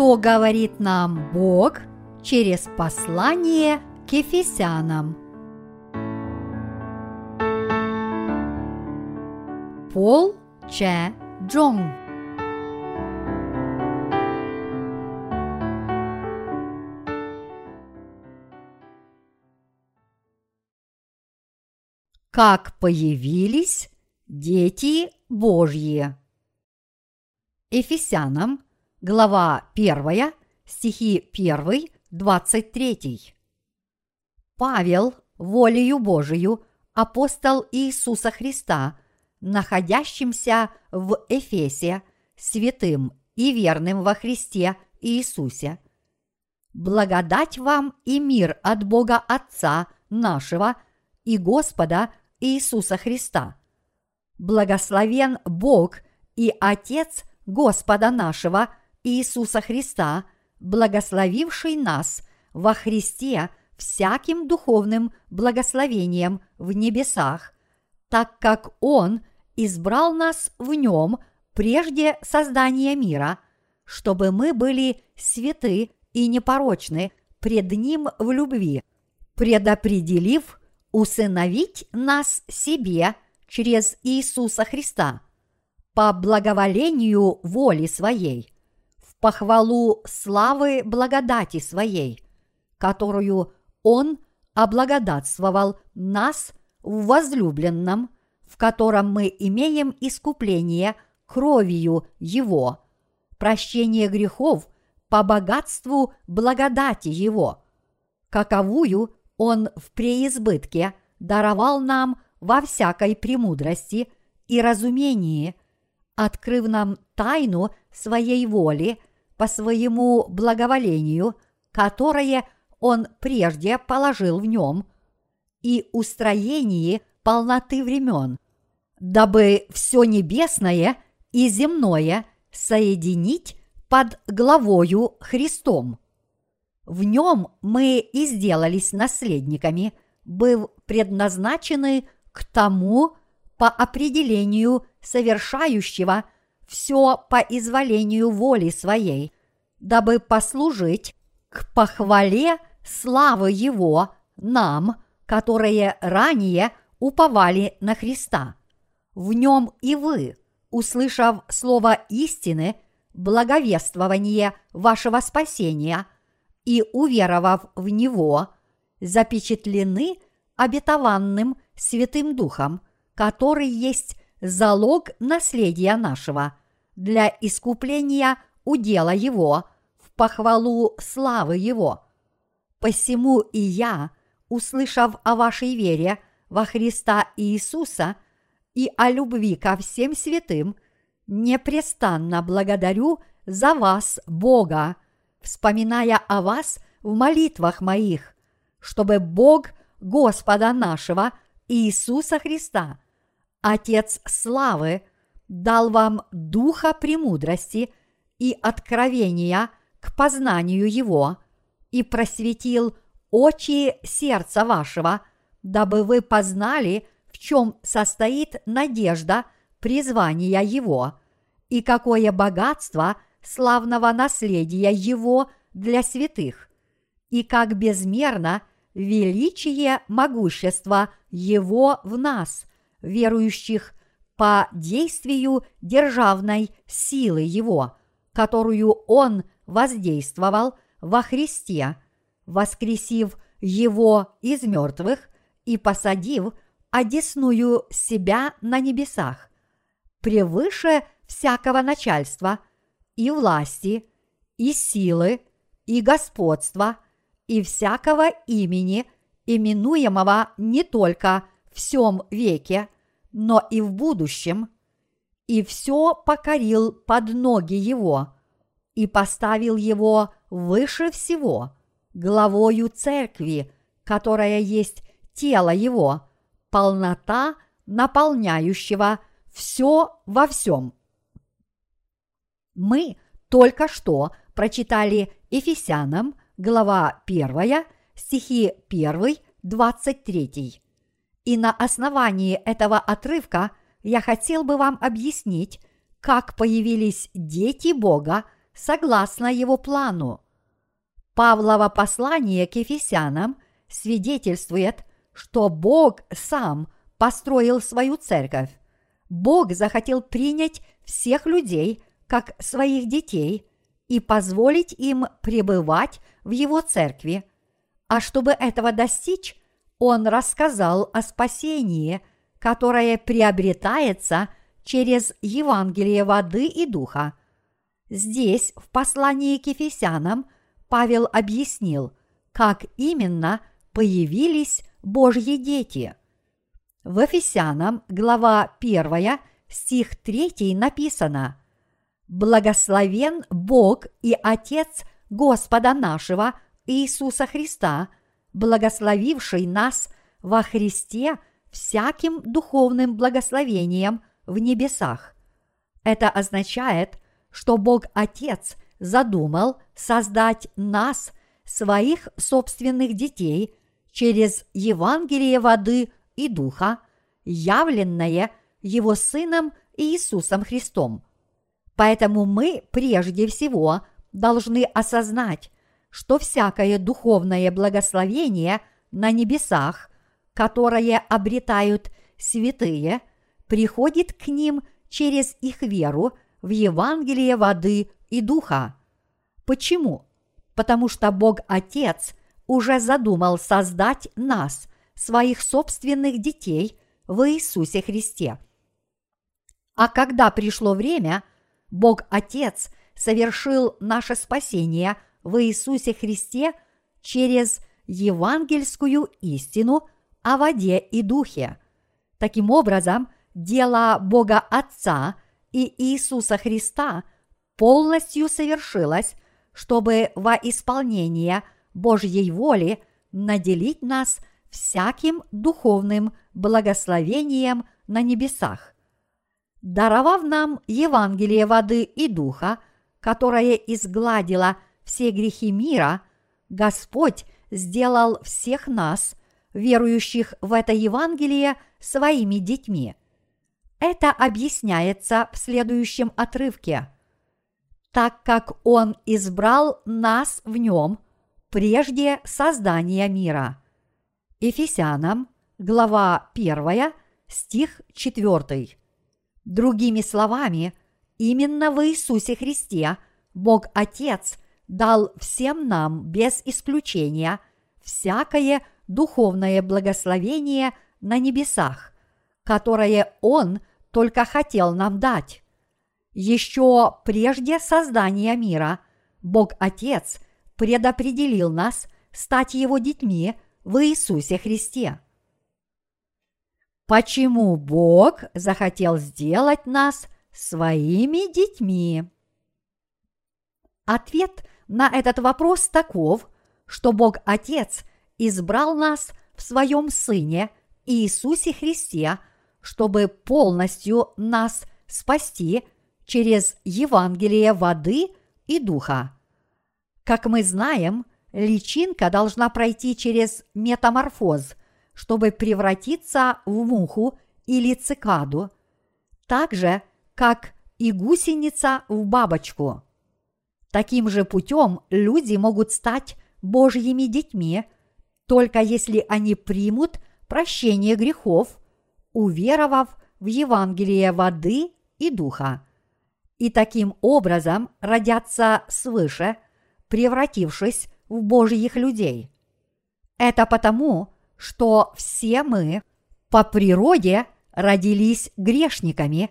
что говорит нам Бог через послание к Ефесянам. Пол Че Джонг Как появились дети Божьи. Ефесянам, глава 1, стихи 1, 23. Павел, волею Божию, апостол Иисуса Христа, находящимся в Эфесе, святым и верным во Христе Иисусе. Благодать вам и мир от Бога Отца нашего – и Господа Иисуса Христа. Благословен Бог и Отец Господа нашего Иисуса Христа, благословивший нас во Христе всяким духовным благословением в небесах, так как Он избрал нас в нем прежде создания мира, чтобы мы были святы и непорочны пред Ним в любви, предопределив усыновить нас себе через Иисуса Христа по благоволению воли своей, похвалу славы благодати своей, которую Он облагодатствовал нас в возлюбленном, в котором мы имеем искупление кровью Его, прощение грехов по богатству благодати Его, каковую он в преизбытке даровал нам во всякой премудрости и разумении, открыв нам тайну своей воли по своему благоволению, которое Он прежде положил в нем, и устроении полноты времен, дабы все небесное и земное соединить под главою Христом – в нем мы и сделались наследниками, быв предназначены к тому по определению совершающего все по изволению воли своей, дабы послужить к похвале славы Его нам, которые ранее уповали на Христа. В нем и вы, услышав слово истины, благовествование вашего спасения – и, уверовав в Него, запечатлены обетованным Святым Духом, который есть залог наследия нашего для искупления удела Его в похвалу славы Его. Посему и я, услышав о вашей вере во Христа Иисуса и о любви ко всем святым, непрестанно благодарю за вас Бога, вспоминая о вас в молитвах моих, чтобы Бог Господа нашего Иисуса Христа, Отец славы, дал вам духа премудрости и откровения к познанию Его и просветил очи сердца вашего, дабы вы познали, в чем состоит надежда призвания Его и какое богатство – славного наследия Его для святых, и как безмерно величие могущества Его в нас, верующих по действию державной силы Его, которую Он воздействовал во Христе, воскресив Его из мертвых и посадив одесную себя на небесах, превыше всякого начальства – и власти, и силы, и господства, и всякого имени, именуемого не только в всем веке, но и в будущем, и все покорил под ноги его, и поставил его выше всего, главою церкви, которая есть тело его, полнота наполняющего все во всем – мы только что прочитали Ефесянам, глава 1, стихи 1, 23. И на основании этого отрывка я хотел бы вам объяснить, как появились дети Бога согласно его плану. Павлово послание к Ефесянам свидетельствует, что Бог сам построил свою церковь. Бог захотел принять всех людей как своих детей и позволить им пребывать в Его церкви. А чтобы этого достичь, Он рассказал о спасении, которое приобретается через Евангелие воды и духа. Здесь, в послании к Ефесянам, Павел объяснил, как именно появились Божьи дети. В Ефесянам, глава 1, стих 3 написано «Благословен Бог и Отец Господа нашего Иисуса Христа, благословивший нас во Христе всяким духовным благословением в небесах». Это означает, что Бог Отец задумал создать нас, своих собственных детей, через Евангелие воды и духа, явленное Его Сыном Иисусом Христом. Поэтому мы прежде всего должны осознать, что всякое духовное благословение на небесах, которое обретают святые, приходит к ним через их веру в Евангелие воды и духа. Почему? Потому что Бог Отец уже задумал создать нас, своих собственных детей, в Иисусе Христе. А когда пришло время, Бог Отец совершил наше спасение в Иисусе Христе через евангельскую истину о воде и духе. Таким образом, дело Бога Отца и Иисуса Христа полностью совершилось, чтобы во исполнение Божьей воли наделить нас всяким духовным благословением на небесах. Даровав нам Евангелие воды и духа, которое изгладило все грехи мира, Господь сделал всех нас, верующих в это Евангелие, своими детьми. Это объясняется в следующем отрывке. Так как Он избрал нас в нем прежде создания мира. Ефесянам, глава 1, стих 4. Другими словами, именно в Иисусе Христе Бог Отец дал всем нам без исключения всякое духовное благословение на небесах, которое Он только хотел нам дать. Еще прежде создания мира Бог Отец предопределил нас стать Его детьми в Иисусе Христе. Почему Бог захотел сделать нас своими детьми? Ответ на этот вопрос таков, что Бог Отец избрал нас в своем Сыне Иисусе Христе – чтобы полностью нас спасти через Евангелие воды и духа. Как мы знаем, личинка должна пройти через метаморфоз, чтобы превратиться в муху или цикаду, так же, как и гусеница в бабочку. Таким же путем люди могут стать Божьими детьми, только если они примут прощение грехов уверовав в Евангелие воды и духа, и таким образом родятся свыше, превратившись в Божьих людей. Это потому, что все мы по природе родились грешниками,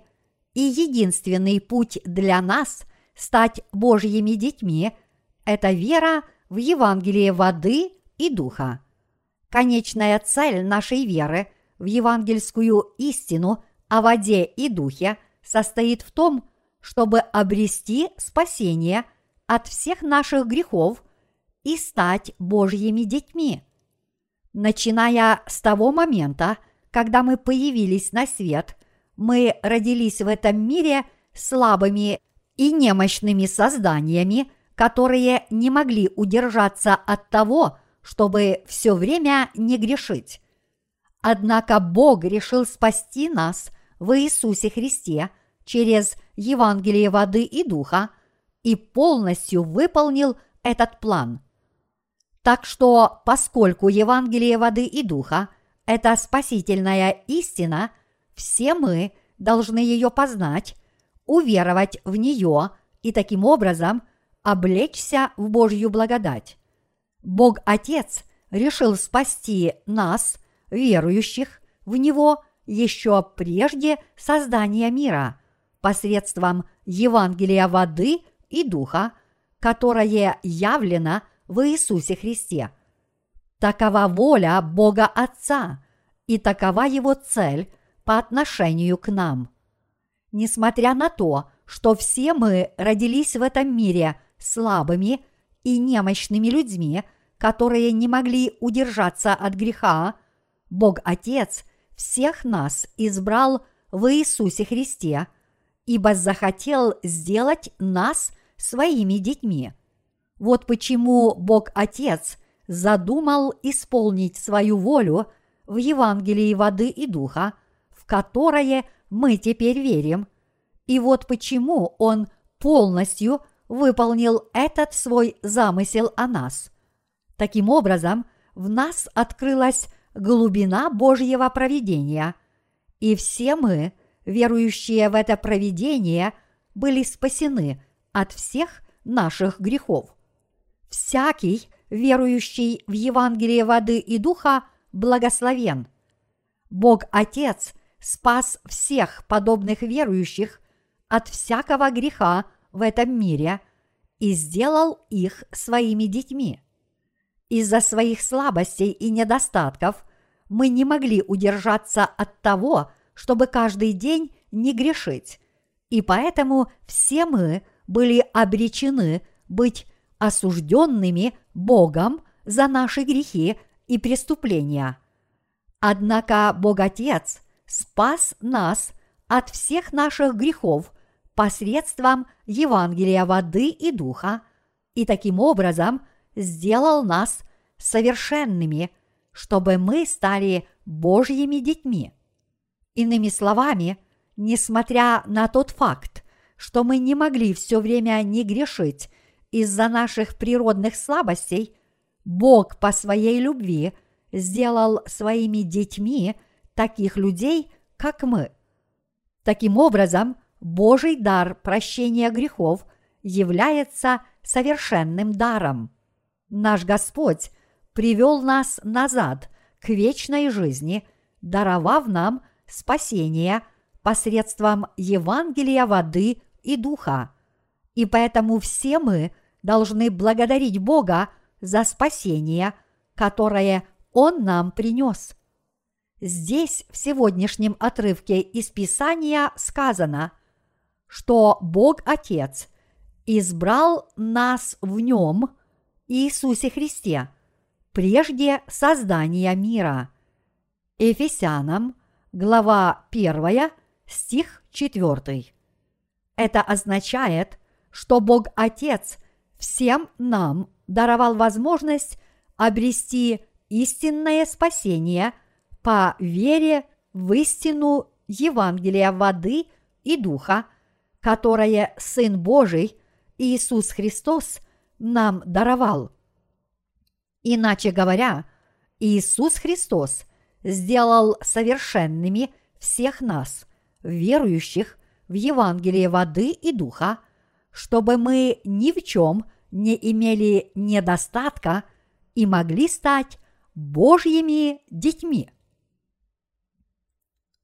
и единственный путь для нас стать Божьими детьми – это вера в Евангелие воды и духа. Конечная цель нашей веры – в евангельскую истину о воде и духе состоит в том, чтобы обрести спасение от всех наших грехов и стать Божьими детьми. Начиная с того момента, когда мы появились на свет, мы родились в этом мире слабыми и немощными созданиями, которые не могли удержаться от того, чтобы все время не грешить. Однако Бог решил спасти нас в Иисусе Христе через Евангелие воды и духа, и полностью выполнил этот план. Так что, поскольку Евангелие воды и духа – это спасительная истина, все мы должны ее познать, уверовать в нее и таким образом облечься в Божью благодать. Бог Отец решил спасти нас, верующих в Него, еще прежде создания мира, посредством Евангелия воды и духа, которое явлено в Иисусе Христе. Такова воля Бога Отца, и такова Его цель по отношению к нам. Несмотря на то, что все мы родились в этом мире слабыми и немощными людьми, которые не могли удержаться от греха, Бог Отец всех нас избрал в Иисусе Христе, ибо захотел сделать нас своими детьми. Вот почему Бог Отец задумал исполнить свою волю в Евангелии воды и духа, в которое мы теперь верим. И вот почему Он полностью выполнил этот свой замысел о нас. Таким образом, в нас открылась глубина Божьего провидения, и все мы, верующие в это провидение, были спасены от всех наших грехов. Всякий, верующий в Евангелие воды и духа, благословен. Бог Отец спас всех подобных верующих от всякого греха в этом мире и сделал их своими детьми. Из-за своих слабостей и недостатков мы не могли удержаться от того, чтобы каждый день не грешить, и поэтому все мы были обречены быть осужденными Богом за наши грехи и преступления. Однако Бог Отец спас нас от всех наших грехов посредством Евангелия воды и духа, и таким образом сделал нас совершенными, чтобы мы стали Божьими детьми. Иными словами, несмотря на тот факт, что мы не могли все время не грешить из-за наших природных слабостей, Бог по своей любви сделал своими детьми таких людей, как мы. Таким образом, Божий дар прощения грехов является совершенным даром. Наш Господь привел нас назад к вечной жизни, даровав нам спасение посредством Евангелия воды и духа. И поэтому все мы должны благодарить Бога за спасение, которое Он нам принес. Здесь в сегодняшнем отрывке из Писания сказано, что Бог Отец избрал нас в Нем, Иисусе Христе, прежде создания мира. Ефесянам, глава 1, стих 4. Это означает, что Бог Отец всем нам даровал возможность обрести истинное спасение по вере в истину Евангелия воды и духа, которое Сын Божий Иисус Христос нам даровал. Иначе говоря, Иисус Христос сделал совершенными всех нас, верующих в Евангелие воды и духа, чтобы мы ни в чем не имели недостатка и могли стать Божьими детьми.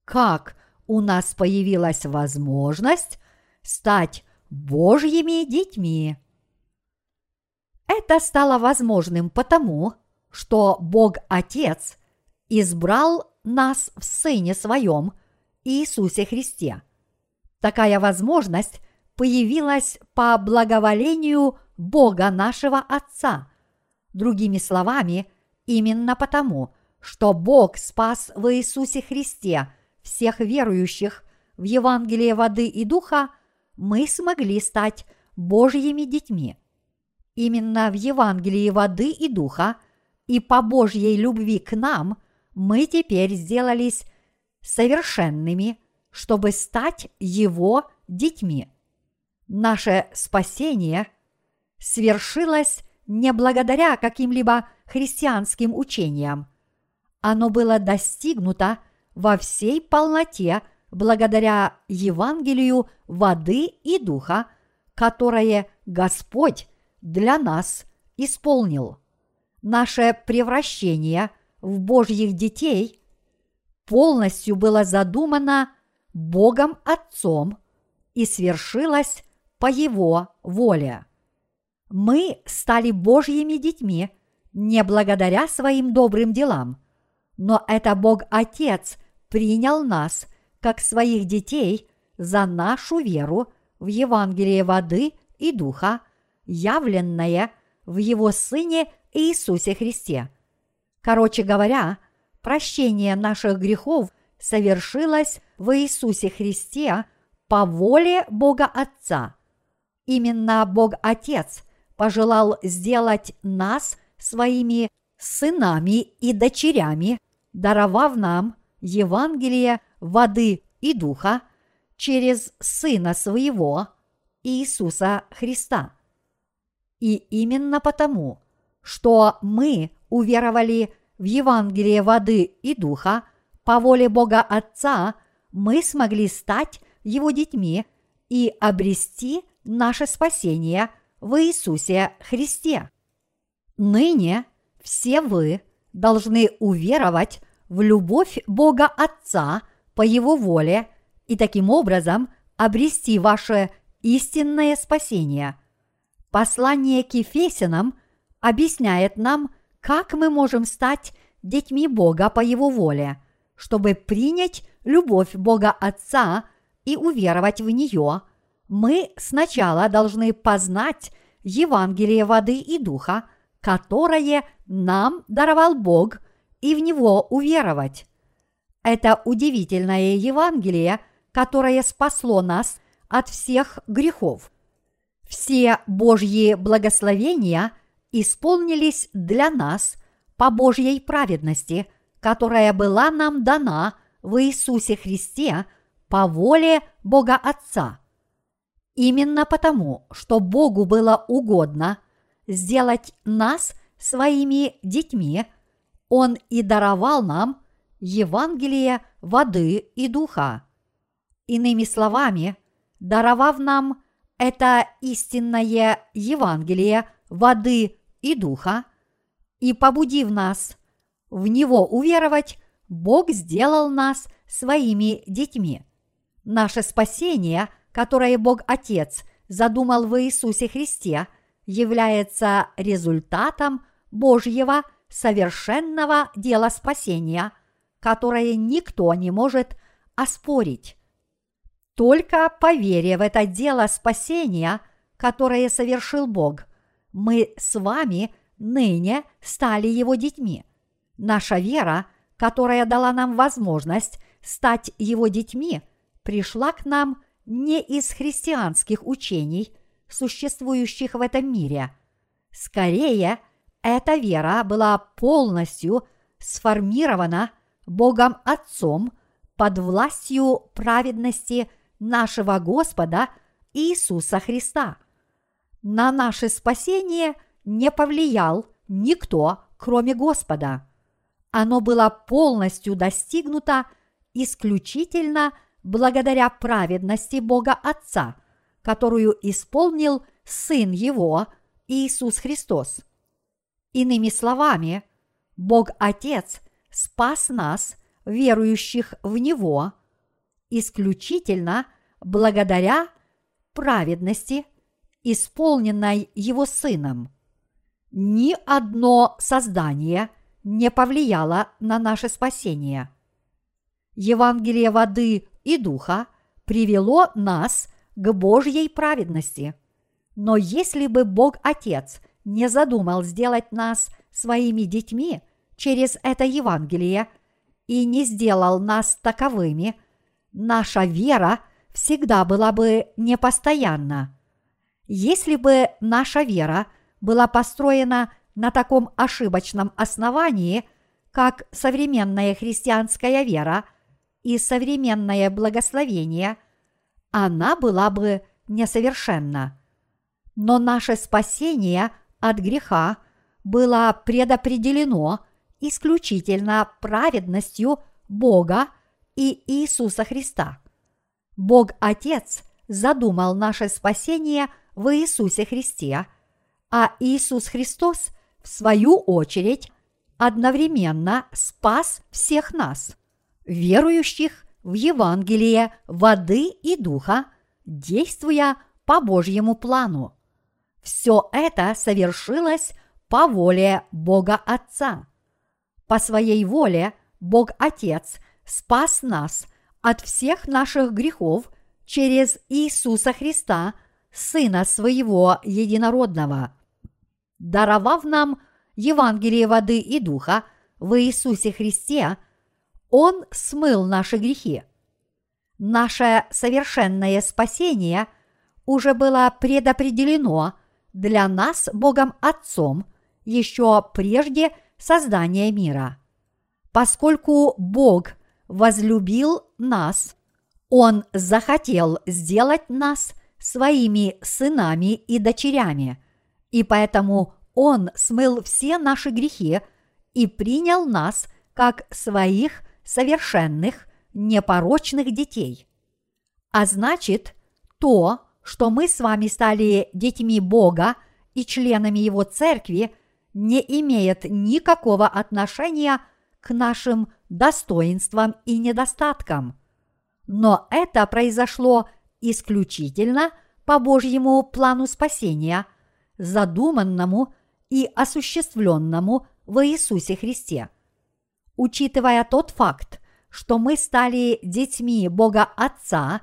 Как у нас появилась возможность стать Божьими детьми? Это стало возможным потому, что Бог Отец избрал нас в Сыне Своем Иисусе Христе. Такая возможность появилась по благоволению Бога нашего Отца. Другими словами, именно потому, что Бог спас в Иисусе Христе всех верующих в Евангелие воды и духа, мы смогли стать Божьими детьми – Именно в Евангелии воды и духа и по Божьей любви к нам мы теперь сделались совершенными, чтобы стать Его детьми. Наше спасение свершилось не благодаря каким-либо христианским учениям. Оно было достигнуто во всей полноте благодаря Евангелию воды и духа, которое Господь для нас исполнил. Наше превращение в Божьих детей полностью было задумано Богом Отцом и свершилось по Его воле. Мы стали Божьими детьми не благодаря своим добрым делам, но это Бог Отец принял нас как своих детей за нашу веру в Евангелие воды и духа, явленное в Его Сыне Иисусе Христе. Короче говоря, прощение наших грехов совершилось в Иисусе Христе по воле Бога Отца. Именно Бог Отец пожелал сделать нас своими сынами и дочерями, даровав нам Евангелие воды и духа через Сына Своего, Иисуса Христа. И именно потому, что мы уверовали в Евангелие воды и духа по воле Бога Отца, мы смогли стать Его детьми и обрести наше спасение в Иисусе Христе. Ныне все вы должны уверовать в любовь Бога Отца по Его воле и таким образом обрести ваше истинное спасение. Послание к Ефесянам объясняет нам, как мы можем стать детьми Бога по Его воле, чтобы принять любовь Бога Отца и уверовать в нее, мы сначала должны познать Евангелие воды и духа, которое нам даровал Бог, и в него уверовать. Это удивительное Евангелие, которое спасло нас от всех грехов. Все Божьи благословения исполнились для нас по Божьей праведности, которая была нам дана в Иисусе Христе по воле Бога Отца. Именно потому, что Богу было угодно сделать нас своими детьми, Он и даровал нам Евангелие воды и духа. Иными словами, даровав нам это истинное Евангелие воды и духа, и побудив нас в него уверовать, Бог сделал нас своими детьми. Наше спасение, которое Бог Отец задумал в Иисусе Христе, является результатом Божьего совершенного дела спасения, которое никто не может оспорить. Только по вере в это дело спасения, которое совершил Бог, мы с вами ныне стали Его детьми. Наша вера, которая дала нам возможность стать Его детьми, пришла к нам не из христианских учений, существующих в этом мире. Скорее, эта вера была полностью сформирована Богом Отцом под властью праведности – нашего Господа Иисуса Христа. На наше спасение не повлиял никто, кроме Господа. Оно было полностью достигнуто исключительно благодаря праведности Бога Отца, которую исполнил Сын Его, Иисус Христос. Иными словами, Бог Отец спас нас, верующих в Него – исключительно благодаря праведности, исполненной Его Сыном. Ни одно создание не повлияло на наше спасение. Евангелие воды и духа привело нас к Божьей праведности. Но если бы Бог Отец не задумал сделать нас своими детьми через это Евангелие и не сделал нас таковыми – наша вера всегда была бы непостоянна. Если бы наша вера была построена на таком ошибочном основании, как современная христианская вера и современное благословение, она была бы несовершенна. Но наше спасение от греха было предопределено исключительно праведностью Бога и Иисуса Христа. Бог Отец задумал наше спасение в Иисусе Христе, а Иисус Христос, в свою очередь, одновременно спас всех нас, верующих в Евангелие воды и духа, действуя по Божьему плану. Все это совершилось по воле Бога Отца. По своей воле Бог Отец спас нас от всех наших грехов через Иисуса Христа, Сына Своего Единородного, даровав нам Евангелие воды и духа в Иисусе Христе, Он смыл наши грехи. Наше совершенное спасение уже было предопределено для нас Богом Отцом еще прежде создания мира. Поскольку Бог возлюбил нас, Он захотел сделать нас своими сынами и дочерями, и поэтому он смыл все наши грехи и принял нас как своих совершенных, непорочных детей. А значит, то, что мы с вами стали детьми Бога и членами Его церкви, не имеет никакого отношения к нашим достоинствам и недостаткам. Но это произошло исключительно по Божьему плану спасения, задуманному – и осуществленному в Иисусе Христе. Учитывая тот факт, что мы стали детьми Бога Отца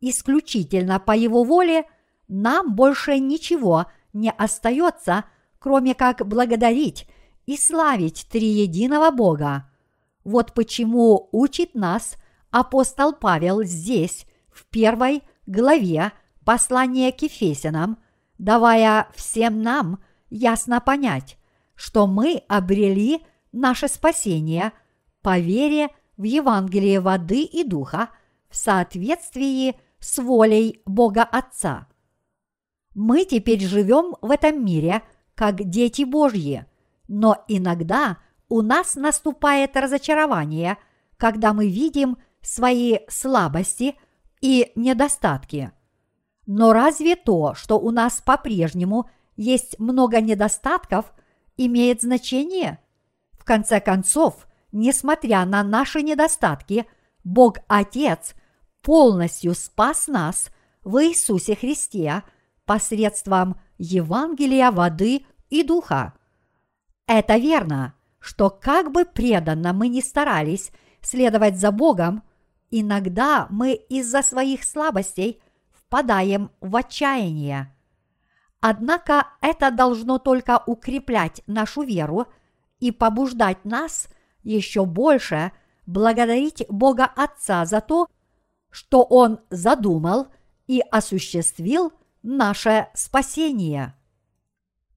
исключительно по Его воле, нам больше ничего не остается, кроме как благодарить и славить Триединого Бога. Вот почему учит нас апостол Павел здесь, в первой главе послания к Ефесянам, давая всем нам – ясно понять, что мы обрели наше спасение по вере в Евангелие воды и духа в соответствии с волей Бога Отца. Мы теперь живем в этом мире как дети Божьи, но иногда у нас наступает разочарование, когда мы видим свои слабости и недостатки. Но разве то, что у нас по-прежнему – есть много недостатков, имеет значение? В конце концов, несмотря на наши недостатки, Бог Отец полностью спас нас в Иисусе Христе посредством Евангелия воды и духа. Это верно, что как бы преданно мы ни старались следовать за Богом, иногда мы из-за своих слабостей впадаем в отчаяние. Однако это должно только укреплять нашу веру и побуждать нас еще больше благодарить Бога Отца за то, что Он задумал и осуществил наше спасение.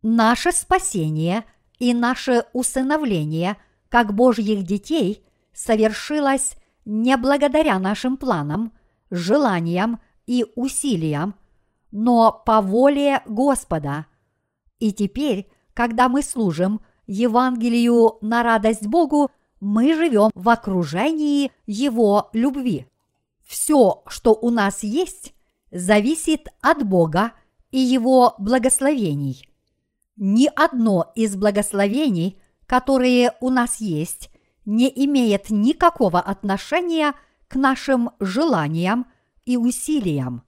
Наше спасение и наше усыновление как Божьих детей совершилось не благодаря нашим планам, желаниям и усилиям – но по воле Господа. И теперь, когда мы служим Евангелию на радость Богу, мы живем в окружении Его любви. Все, что у нас есть, зависит от Бога и Его благословений. Ни одно из благословений, которые у нас есть, не имеет никакого отношения к нашим желаниям и усилиям.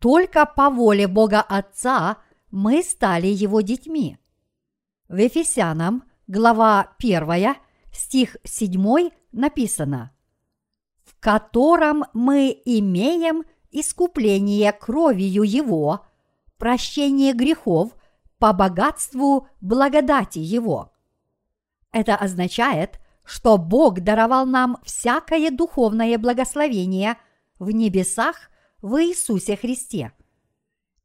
Только по воле Бога Отца мы стали Его детьми. В Ефесянам, глава 1, стих 7 написано «В котором мы имеем искупление кровью Его, прощение грехов по богатству благодати Его». Это означает, что Бог даровал нам всякое духовное благословение в небесах в Иисусе Христе.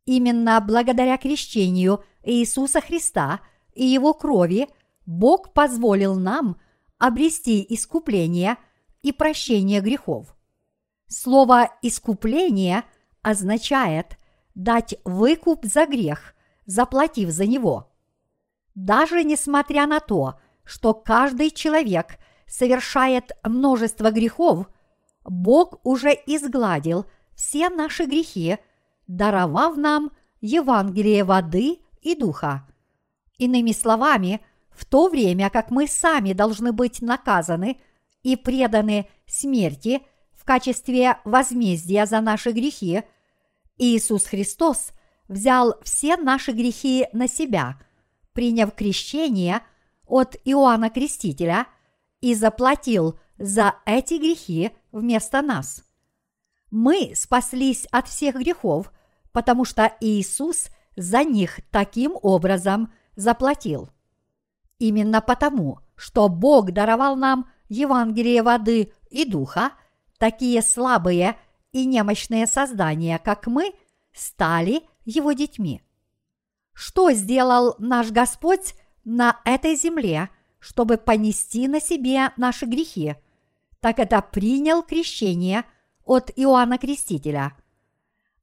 Именно благодаря крещению Иисуса Христа и Его крови Бог позволил нам обрести искупление и прощение грехов. Слово «искупление» означает дать выкуп за грех, заплатив за него. Даже несмотря на то, что каждый человек совершает множество грехов, Бог уже изгладил все наши грехи, даровав нам Евангелие воды и духа. Иными словами, в то время как мы сами должны быть наказаны и преданы смерти в качестве возмездия за наши грехи, Иисус Христос взял все наши грехи на себя, приняв крещение от Иоанна Крестителя и заплатил за эти грехи вместо нас. Мы спаслись от всех грехов, потому что Иисус за них таким образом заплатил. Именно потому, что Бог даровал нам Евангелие воды и духа, такие слабые и немощные создания, как мы, стали его детьми. Что сделал наш Господь на этой земле, чтобы понести на себе наши грехи? Так это принял крещение от Иоанна Крестителя.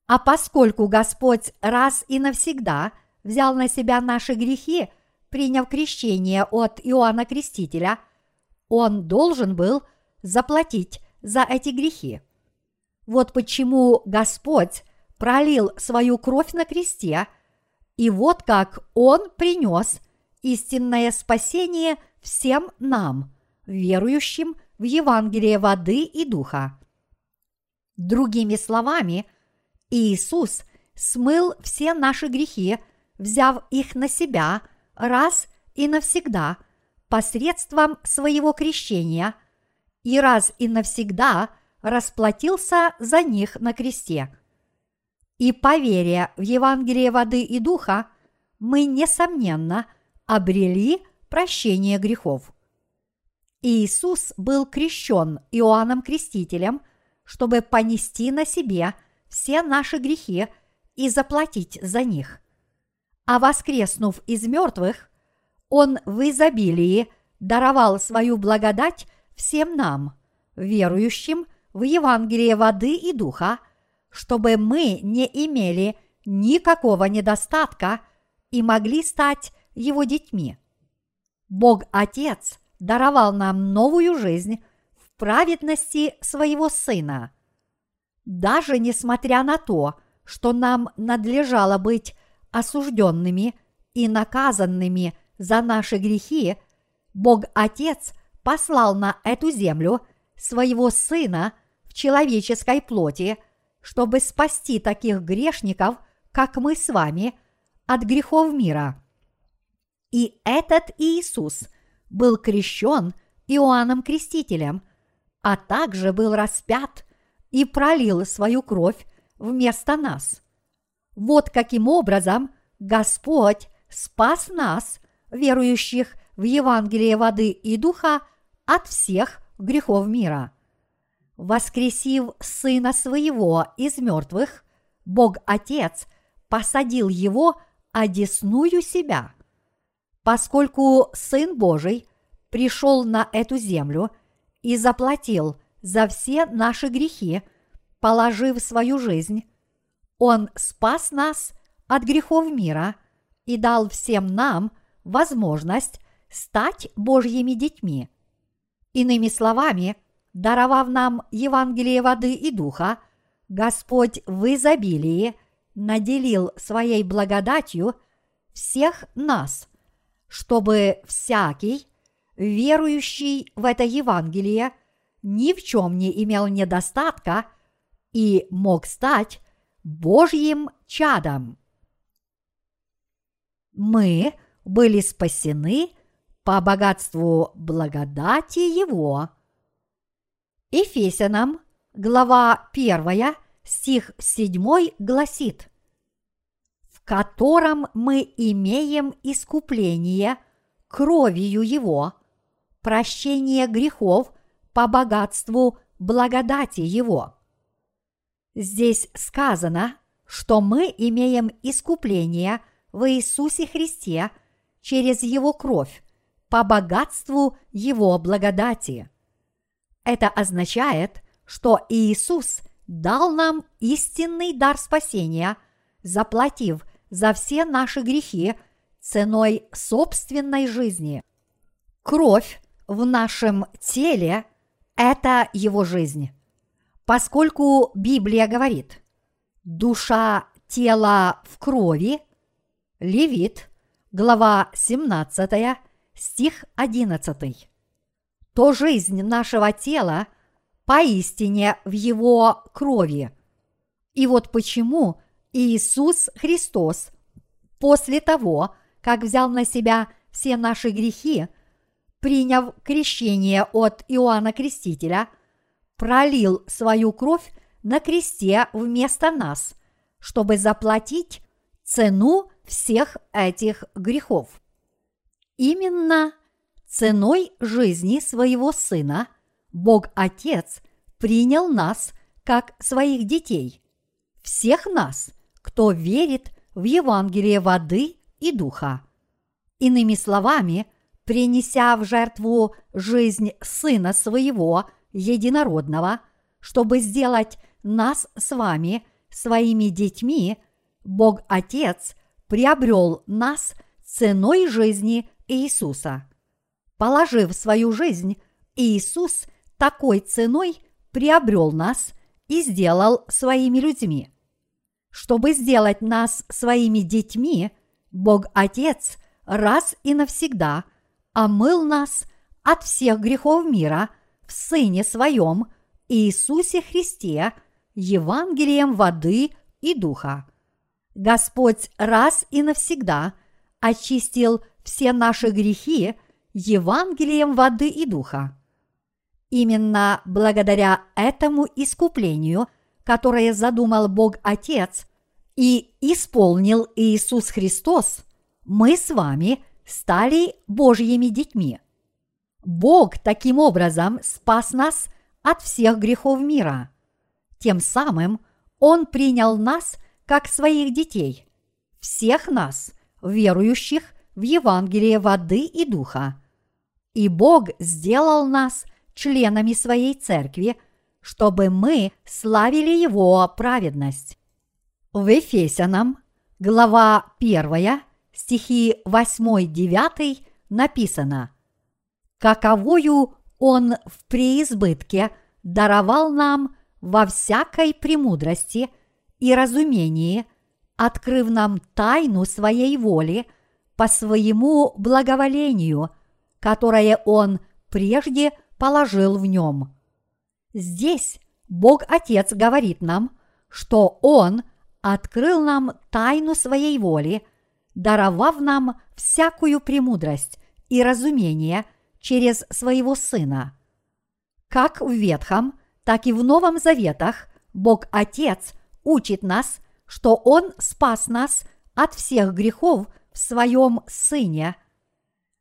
А поскольку Господь раз и навсегда взял на себя наши грехи – приняв крещение от Иоанна Крестителя, он должен был заплатить за эти грехи. Вот почему Господь пролил свою кровь на кресте, и вот как Он принес истинное спасение всем нам, верующим в Евангелие воды и духа. Другими словами, Иисус смыл все наши грехи, взяв их на себя – раз и навсегда посредством своего крещения и раз и навсегда расплатился за них на кресте. И по вере в Евангелие воды и духа мы, несомненно, обрели прощение грехов. Иисус был крещен Иоанном Крестителем, чтобы понести на себе все наши грехи и заплатить за них а воскреснув из мертвых, Он в изобилии даровал свою благодать всем нам, верующим в Евангелие воды и духа, чтобы мы не имели никакого недостатка и могли стать Его детьми. Бог Отец даровал нам новую жизнь в праведности своего Сына. Даже несмотря на то, что нам надлежало быть осужденными и наказанными за наши грехи, Бог Отец послал на эту землю своего Сына в человеческой плоти, чтобы спасти таких грешников, как мы с вами, от грехов мира. И этот Иисус был крещен Иоанном Крестителем, а также был распят и пролил свою кровь вместо нас. Вот каким образом Господь спас нас, верующих в Евангелие воды и духа, от всех грехов мира. Воскресив Сына Своего из мертвых, Бог Отец посадил Его одесную себя. Поскольку Сын Божий пришел на эту землю и заплатил за все наши грехи, положив свою жизнь, он спас нас от грехов мира и дал всем нам возможность стать Божьими детьми. Иными словами, даровав нам Евангелие воды и духа, Господь в изобилии наделил своей благодатью всех нас, чтобы всякий, верующий в это Евангелие, ни в чем не имел недостатка и мог стать Божьим чадом. Мы были спасены по богатству благодати Его. Ефесянам, глава 1, стих 7 гласит, в котором мы имеем искупление кровью Его, прощение грехов по богатству благодати Его. Здесь сказано, что мы имеем искупление в Иисусе Христе через Его кровь по богатству Его благодати. Это означает, что Иисус дал нам истинный дар спасения заплатив за все наши грехи ценой собственной жизни. Кровь в нашем теле – это его жизнь. Поскольку Библия говорит «душа тела в крови», Левит, глава 17, стих 11, то жизнь нашего тела поистине в его крови. И вот почему Иисус Христос после того, как взял на себя все наши грехи, приняв крещение от Иоанна Крестителя, пролил свою кровь на кресте вместо нас, чтобы заплатить цену всех этих грехов. Именно ценой жизни своего Сына Бог Отец принял нас как своих детей, всех нас, кто верит в Евангелие воды и духа. Иными словами, принеся в жертву жизнь Сына Своего Единородного, чтобы сделать нас с вами своими детьми, Бог Отец приобрел нас ценой жизни Иисуса. Положив свою жизнь, Иисус такой ценой приобрел нас и сделал своими людьми. Чтобы сделать нас своими детьми, Бог Отец раз и навсегда омыл нас от всех грехов мира в Сыне Своем Иисусе Христе Евангелием воды и духа. Господь раз и навсегда очистил все наши грехи Евангелием воды и духа. Именно благодаря этому искуплению – которое задумал Бог Отец и исполнил Иисус Христос, мы с вами стали Божьими детьми. Бог таким образом спас нас от всех грехов мира. Тем самым Он принял нас как своих детей, всех нас, верующих в Евангелие воды и духа. И Бог сделал нас членами своей церкви – чтобы мы славили Его праведность. В Ефесянам, глава 1, стихи 8-9 написано «Каковою Он в преизбытке даровал нам во всякой премудрости и разумении, открыв нам тайну своей воли по своему благоволению, которое Он прежде положил в нем». Здесь Бог Отец говорит нам, что Он открыл нам тайну своей воли, даровав нам всякую премудрость и разумение через своего Сына. Как в Ветхом, так и в Новом Заветах Бог Отец учит нас, что Он спас нас от всех грехов в Своем Сыне,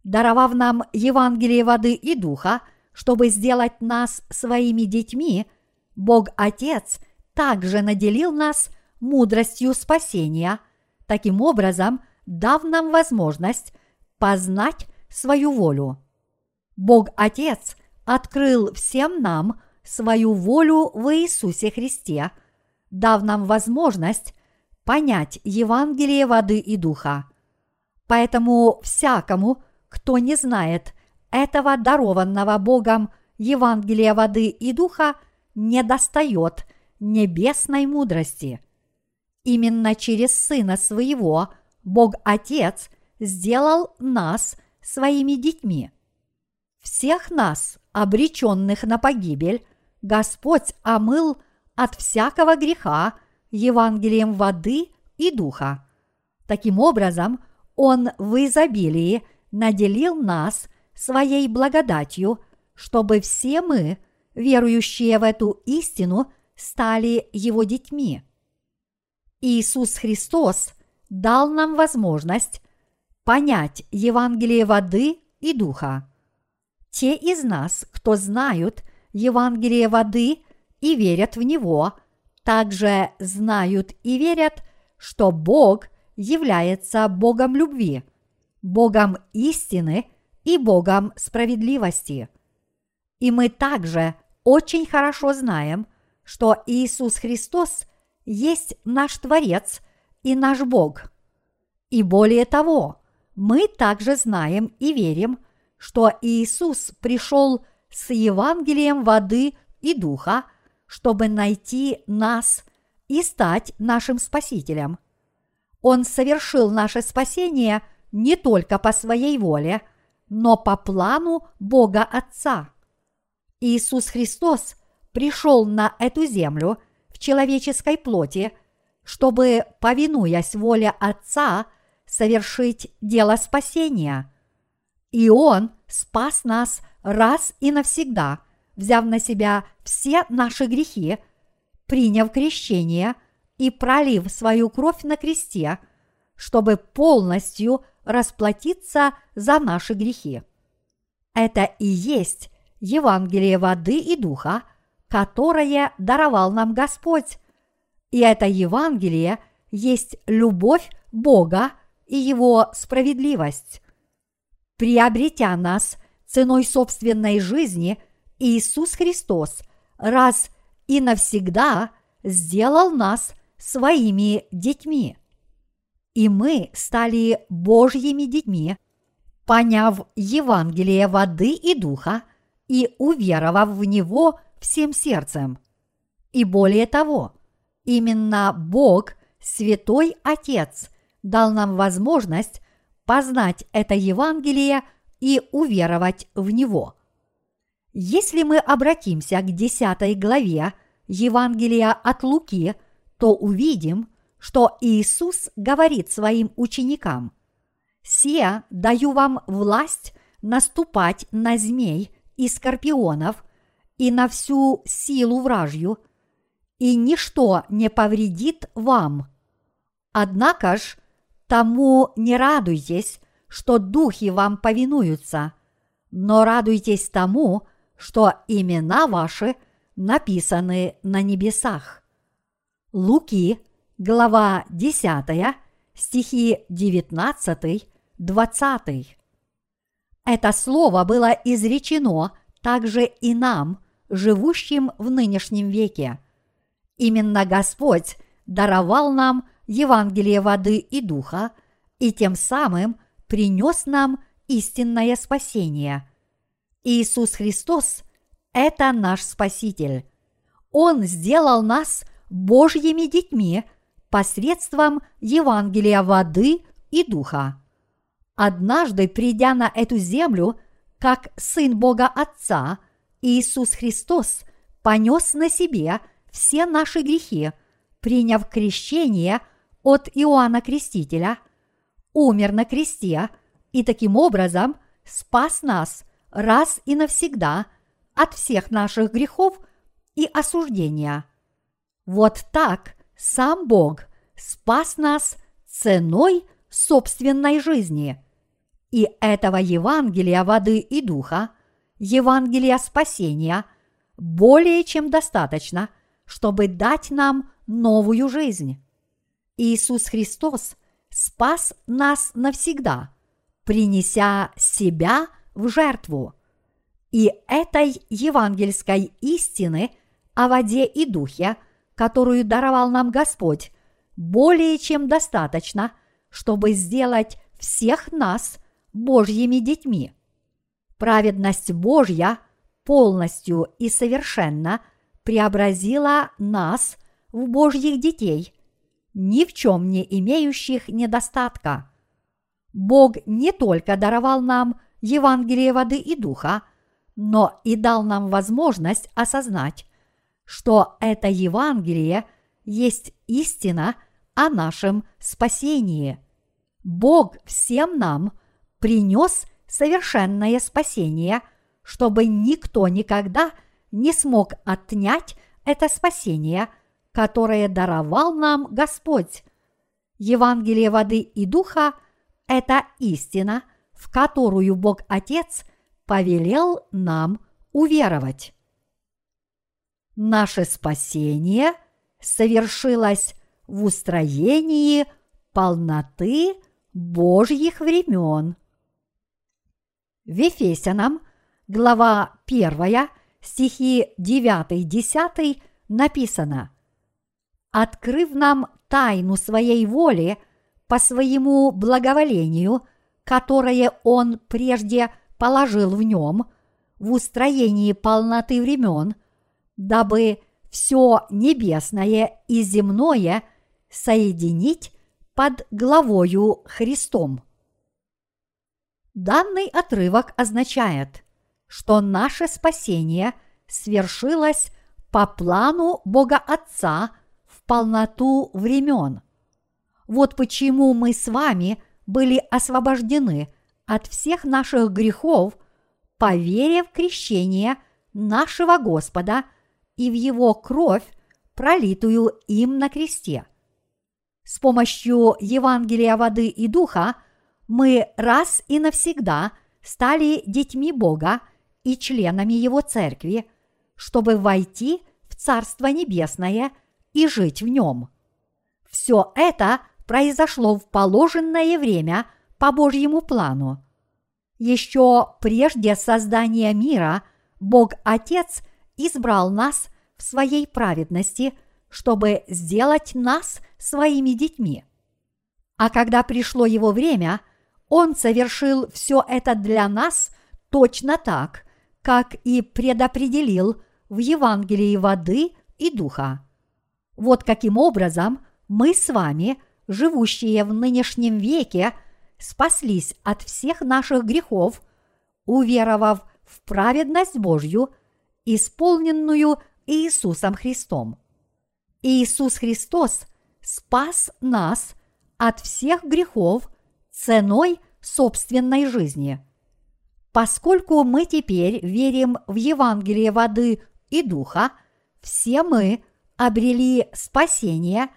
даровав нам Евангелие воды и духа – чтобы сделать нас своими детьми, Бог Отец также наделил нас мудростью спасения, таким образом дав нам возможность познать свою волю. Бог Отец открыл всем нам свою волю в Иисусе Христе, дав нам возможность понять Евангелие воды и духа. Поэтому всякому, кто не знает – этого дарованного Богом Евангелия воды и духа не достает небесной мудрости. Именно через Сына Своего Бог Отец сделал нас своими детьми. Всех нас, обреченных на погибель, Господь омыл от всякого греха Евангелием воды и духа. Таким образом, Он в изобилии наделил нас своей благодатью, чтобы все мы, верующие в эту истину, стали Его детьми. Иисус Христос дал нам возможность понять Евангелие воды и духа. Те из нас, кто знают Евангелие воды и верят в него, также знают и верят, что Бог является Богом любви, Богом истины и Богом справедливости. И мы также очень хорошо знаем, что Иисус Христос есть наш Творец и наш Бог. И более того, мы также знаем и верим, что Иисус пришел с Евангелием воды и духа, чтобы найти нас и стать нашим Спасителем. Он совершил наше спасение не только по своей воле, но по плану Бога Отца. Иисус Христос пришел на эту землю в человеческой плоти, чтобы, повинуясь воле Отца, совершить дело спасения. И Он спас нас раз и навсегда, взяв на себя все наши грехи, приняв крещение и пролив свою кровь на кресте, чтобы полностью расплатиться за наши грехи. Это и есть Евангелие воды и духа, которое даровал нам Господь. И это Евангелие есть любовь Бога и Его справедливость. Приобретя нас ценой собственной жизни, Иисус Христос раз и навсегда сделал нас своими детьми. И мы стали Божьими детьми, поняв Евангелие воды и духа и уверовав в него всем сердцем. И более того, именно Бог, Святой Отец, дал нам возможность познать это Евангелие и уверовать в него. Если мы обратимся к 10 главе Евангелия от Луки, то увидим, что Иисус говорит своим ученикам «Се даю вам власть наступать на змей и скорпионов и на всю силу вражью, и ничто не повредит вам. Однако ж тому не радуйтесь, что духи вам повинуются, но радуйтесь тому, что имена ваши написаны на небесах. Луки, глава 10, стихи 19, 20. Это слово было изречено также и нам, живущим в нынешнем веке. Именно Господь даровал нам Евангелие воды и духа, и тем самым принес нам истинное спасение. Иисус Христос – это наш Спаситель. Он сделал нас Божьими детьми посредством Евангелия воды и духа. Однажды, придя на эту землю, как Сын Бога Отца, Иисус Христос понес на себе все наши грехи, приняв крещение от Иоанна Крестителя – умер на кресте и таким образом спас нас раз и навсегда от всех наших грехов и осуждения. Вот так сам Бог спас нас ценой собственной жизни. И этого Евангелия воды и духа, Евангелия спасения, более чем достаточно, чтобы дать нам новую жизнь. Иисус Христос спас нас навсегда, принеся себя в жертву. И этой евангельской истины о воде и духе, которую даровал нам Господь, более чем достаточно, чтобы сделать всех нас Божьими детьми. Праведность Божья полностью и совершенно преобразила нас в Божьих детей – ни в чем не имеющих недостатка. Бог не только даровал нам Евангелие воды и духа, но и дал нам возможность осознать, что это Евангелие есть истина о нашем спасении. Бог всем нам принес совершенное спасение, чтобы никто никогда не смог отнять это спасение – которое даровал нам Господь. Евангелие воды и духа – это истина, в которую Бог Отец повелел нам уверовать. Наше спасение совершилось в устроении полноты Божьих времен. В Ефесянам, глава 1, стихи 9-10 написано – открыв нам тайну своей воли по своему благоволению, которое Он прежде положил в нем в устроении полноты времен, дабы все небесное и земное соединить под главою Христом. Данный отрывок означает, что наше спасение свершилось по плану Бога Отца в полноту времен. Вот почему мы с вами были освобождены от всех наших грехов по вере в крещение нашего Господа и в Его кровь, пролитую им на кресте. С помощью Евангелия воды и духа мы раз и навсегда стали детьми Бога и членами Его церкви, чтобы войти в Царство Небесное и жить в нем. Все это произошло в положенное время по Божьему плану. Еще прежде создания мира Бог Отец избрал нас в своей праведности, чтобы сделать нас своими детьми. А когда пришло его время, Он совершил все это для нас точно так, как и предопределил в Евангелии воды и духа. Вот каким образом мы с вами, живущие в нынешнем веке, спаслись от всех наших грехов, уверовав в праведность Божью, исполненную Иисусом Христом. Иисус Христос спас нас от всех грехов ценой собственной жизни. Поскольку мы теперь верим в Евангелие воды и духа, все мы обрели спасение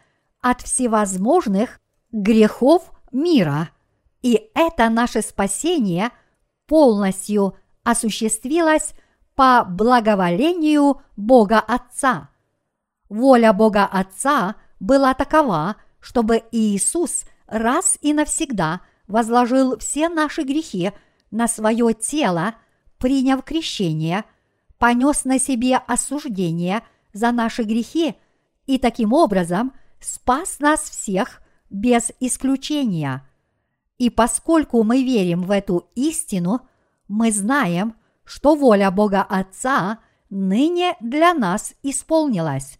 от всевозможных грехов мира, и это наше спасение полностью осуществилось по благоволению Бога Отца. Воля Бога Отца была такова, чтобы Иисус раз и навсегда возложил все наши грехи на свое тело, приняв крещение, понес на себе осуждение за наши грехи и таким образом спас нас всех без исключения. И поскольку мы верим в эту истину, мы знаем, что воля Бога Отца ныне для нас исполнилась.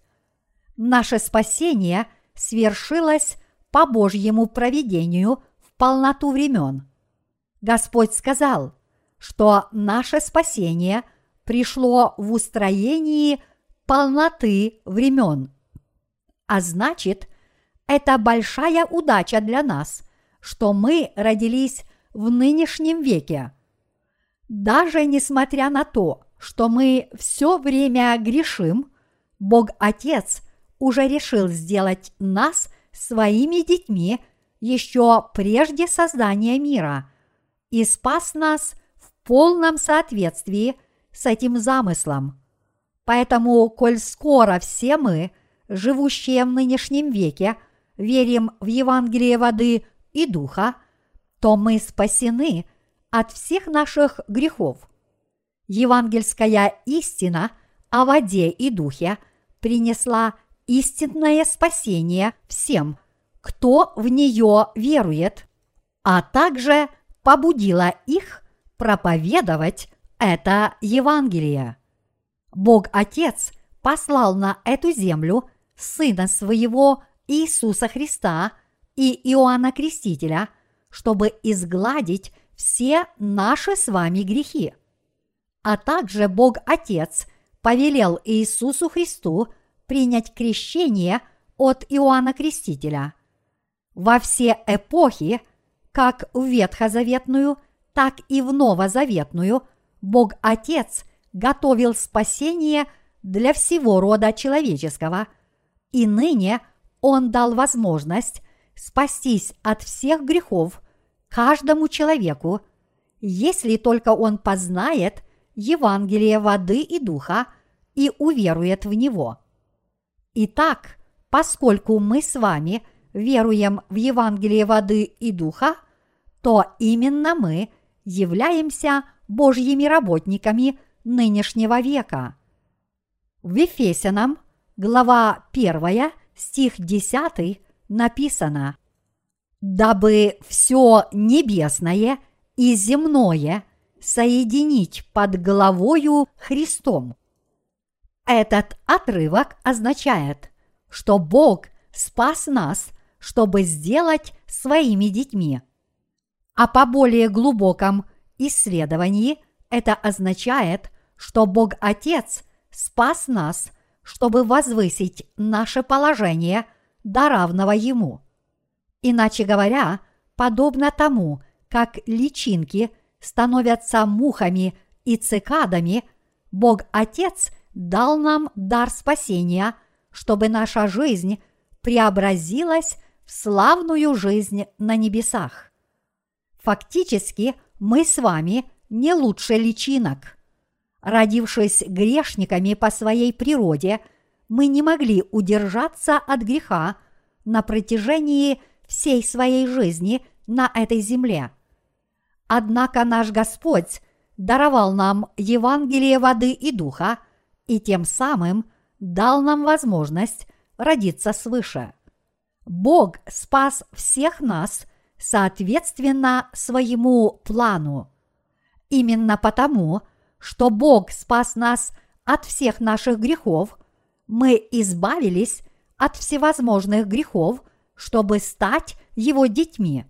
Наше спасение свершилось по Божьему проведению в полноту времен. Господь сказал, что наше спасение пришло в устроении полноты времен. А значит, это большая удача для нас, что мы родились в нынешнем веке. Даже несмотря на то, что мы все время грешим, Бог Отец уже решил сделать нас своими детьми еще прежде создания мира и спас нас в полном соответствии с этим замыслом. Поэтому, коль скоро все мы, живущие в нынешнем веке, верим в Евангелие воды и духа, то мы спасены от всех наших грехов. Евангельская истина о воде и духе принесла истинное спасение всем, кто в нее верует, а также побудила их проповедовать это Евангелие. Бог Отец послал на эту землю Сына Своего Иисуса Христа и Иоанна Крестителя, чтобы изгладить все наши с вами грехи. А также Бог Отец повелел Иисусу Христу – принять крещение от Иоанна Крестителя. Во все эпохи, как в Ветхозаветную, так и в Новозаветную, Бог Отец готовил спасение для всего рода человеческого, и ныне Он дал возможность спастись от всех грехов каждому человеку, если только он познает Евангелие воды и духа и уверует в него – Итак, поскольку мы с вами веруем в Евангелие воды и духа, то именно мы являемся Божьими работниками нынешнего века. В Ефесянам, глава 1, стих 10 написано «Дабы все небесное и земное соединить под головою Христом». Этот отрывок означает, что Бог спас нас, чтобы сделать своими детьми. А по более глубоком исследовании это означает, что Бог Отец спас нас, чтобы возвысить наше положение до равного Ему. Иначе говоря, подобно тому, как личинки становятся мухами и цикадами, Бог Отец дал нам дар спасения, чтобы наша жизнь преобразилась в славную жизнь на небесах. Фактически мы с вами не лучше личинок. Родившись грешниками по своей природе, мы не могли удержаться от греха на протяжении всей своей жизни на этой земле. Однако наш Господь даровал нам Евангелие воды и духа и тем самым дал нам возможность родиться свыше. Бог спас всех нас соответственно своему плану. Именно потому, что Бог спас нас от всех наших грехов, мы избавились от всевозможных грехов, чтобы стать Его детьми.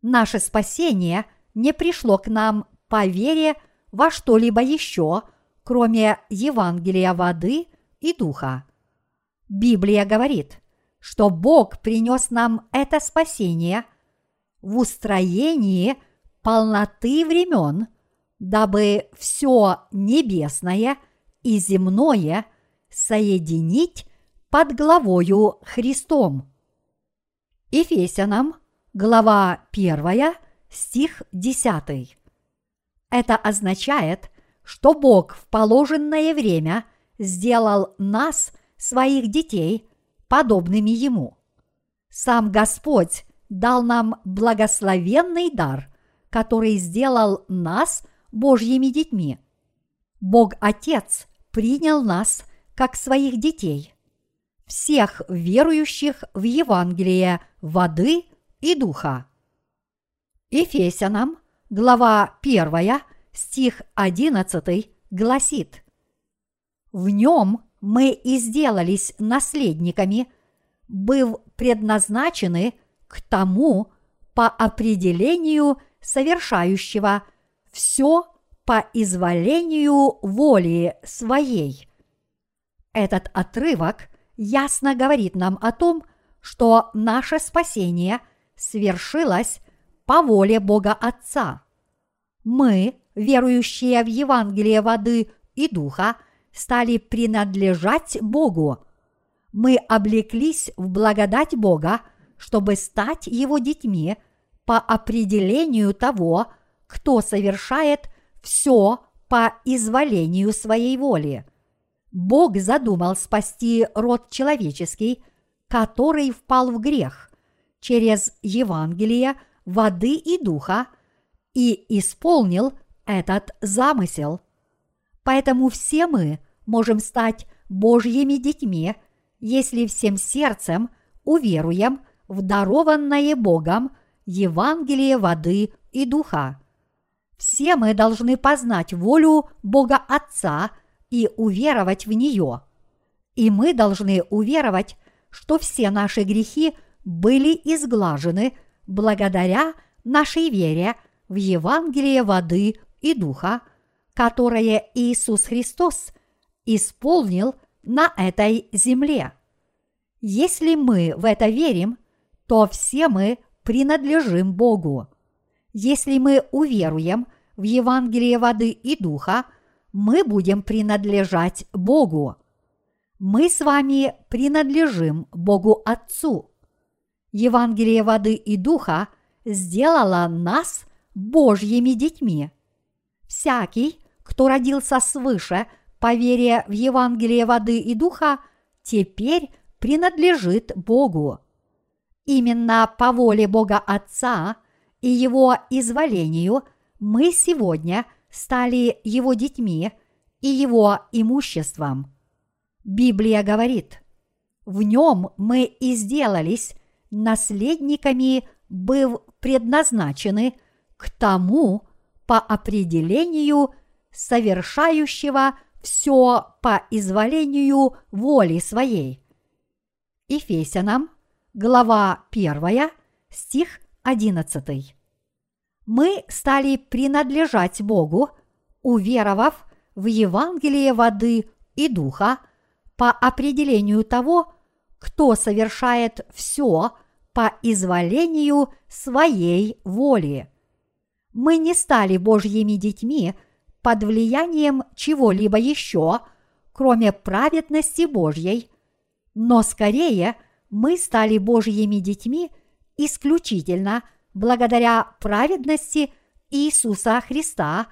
Наше спасение не пришло к нам по вере во что-либо еще, кроме Евангелия воды и духа. Библия говорит, что Бог принес нам это спасение в устроении полноты времен – дабы все небесное и земное соединить под главою Христом. Ефесянам, глава 1, стих 10. Это означает, что Бог в положенное время сделал нас, своих детей, подобными Ему. Сам Господь дал нам благословенный дар, который сделал нас – Божьими детьми. Бог Отец принял нас как своих детей, всех верующих в Евангелие воды и духа. Ефесянам, глава 1, стих 11 гласит «В нем мы и сделались наследниками, быв предназначены к тому по определению совершающего – все по изволению воли своей. Этот отрывок ясно говорит нам о том, что наше спасение свершилось по воле Бога Отца. Мы, верующие в Евангелие воды и духа, стали принадлежать Богу. Мы облеклись в благодать Бога, чтобы стать Его детьми по определению того, кто совершает все по изволению своей воли. Бог задумал спасти род человеческий, который впал в грех, через Евангелие воды и духа, и исполнил этот замысел. Поэтому все мы можем стать Божьими детьми, если всем сердцем уверуем в дарованное Богом Евангелие воды и духа. Все мы должны познать волю Бога Отца и уверовать в нее. И мы должны уверовать, что все наши грехи были изглажены благодаря нашей вере в Евангелие воды и духа, которое Иисус Христос исполнил на этой земле. Если мы в это верим, то все мы принадлежим Богу. Если мы уверуем в Евангелие воды и духа, мы будем принадлежать Богу. Мы с вами принадлежим Богу Отцу. Евангелие воды и духа сделало нас Божьими детьми. Всякий, кто родился свыше по вере в Евангелие воды и духа, теперь принадлежит Богу. Именно по воле Бога Отца – и его изволению мы сегодня стали его детьми и его имуществом. Библия говорит, В нем мы и сделались наследниками, быв предназначены к тому по определению совершающего все по изволению воли своей. Ефесянам, глава 1, стих 11. Мы стали принадлежать Богу, уверовав в Евангелие воды и духа по определению того, кто совершает все по изволению своей воли. Мы не стали Божьими детьми – под влиянием чего-либо еще, кроме праведности Божьей, но скорее мы стали Божьими детьми исключительно благодаря праведности Иисуса Христа,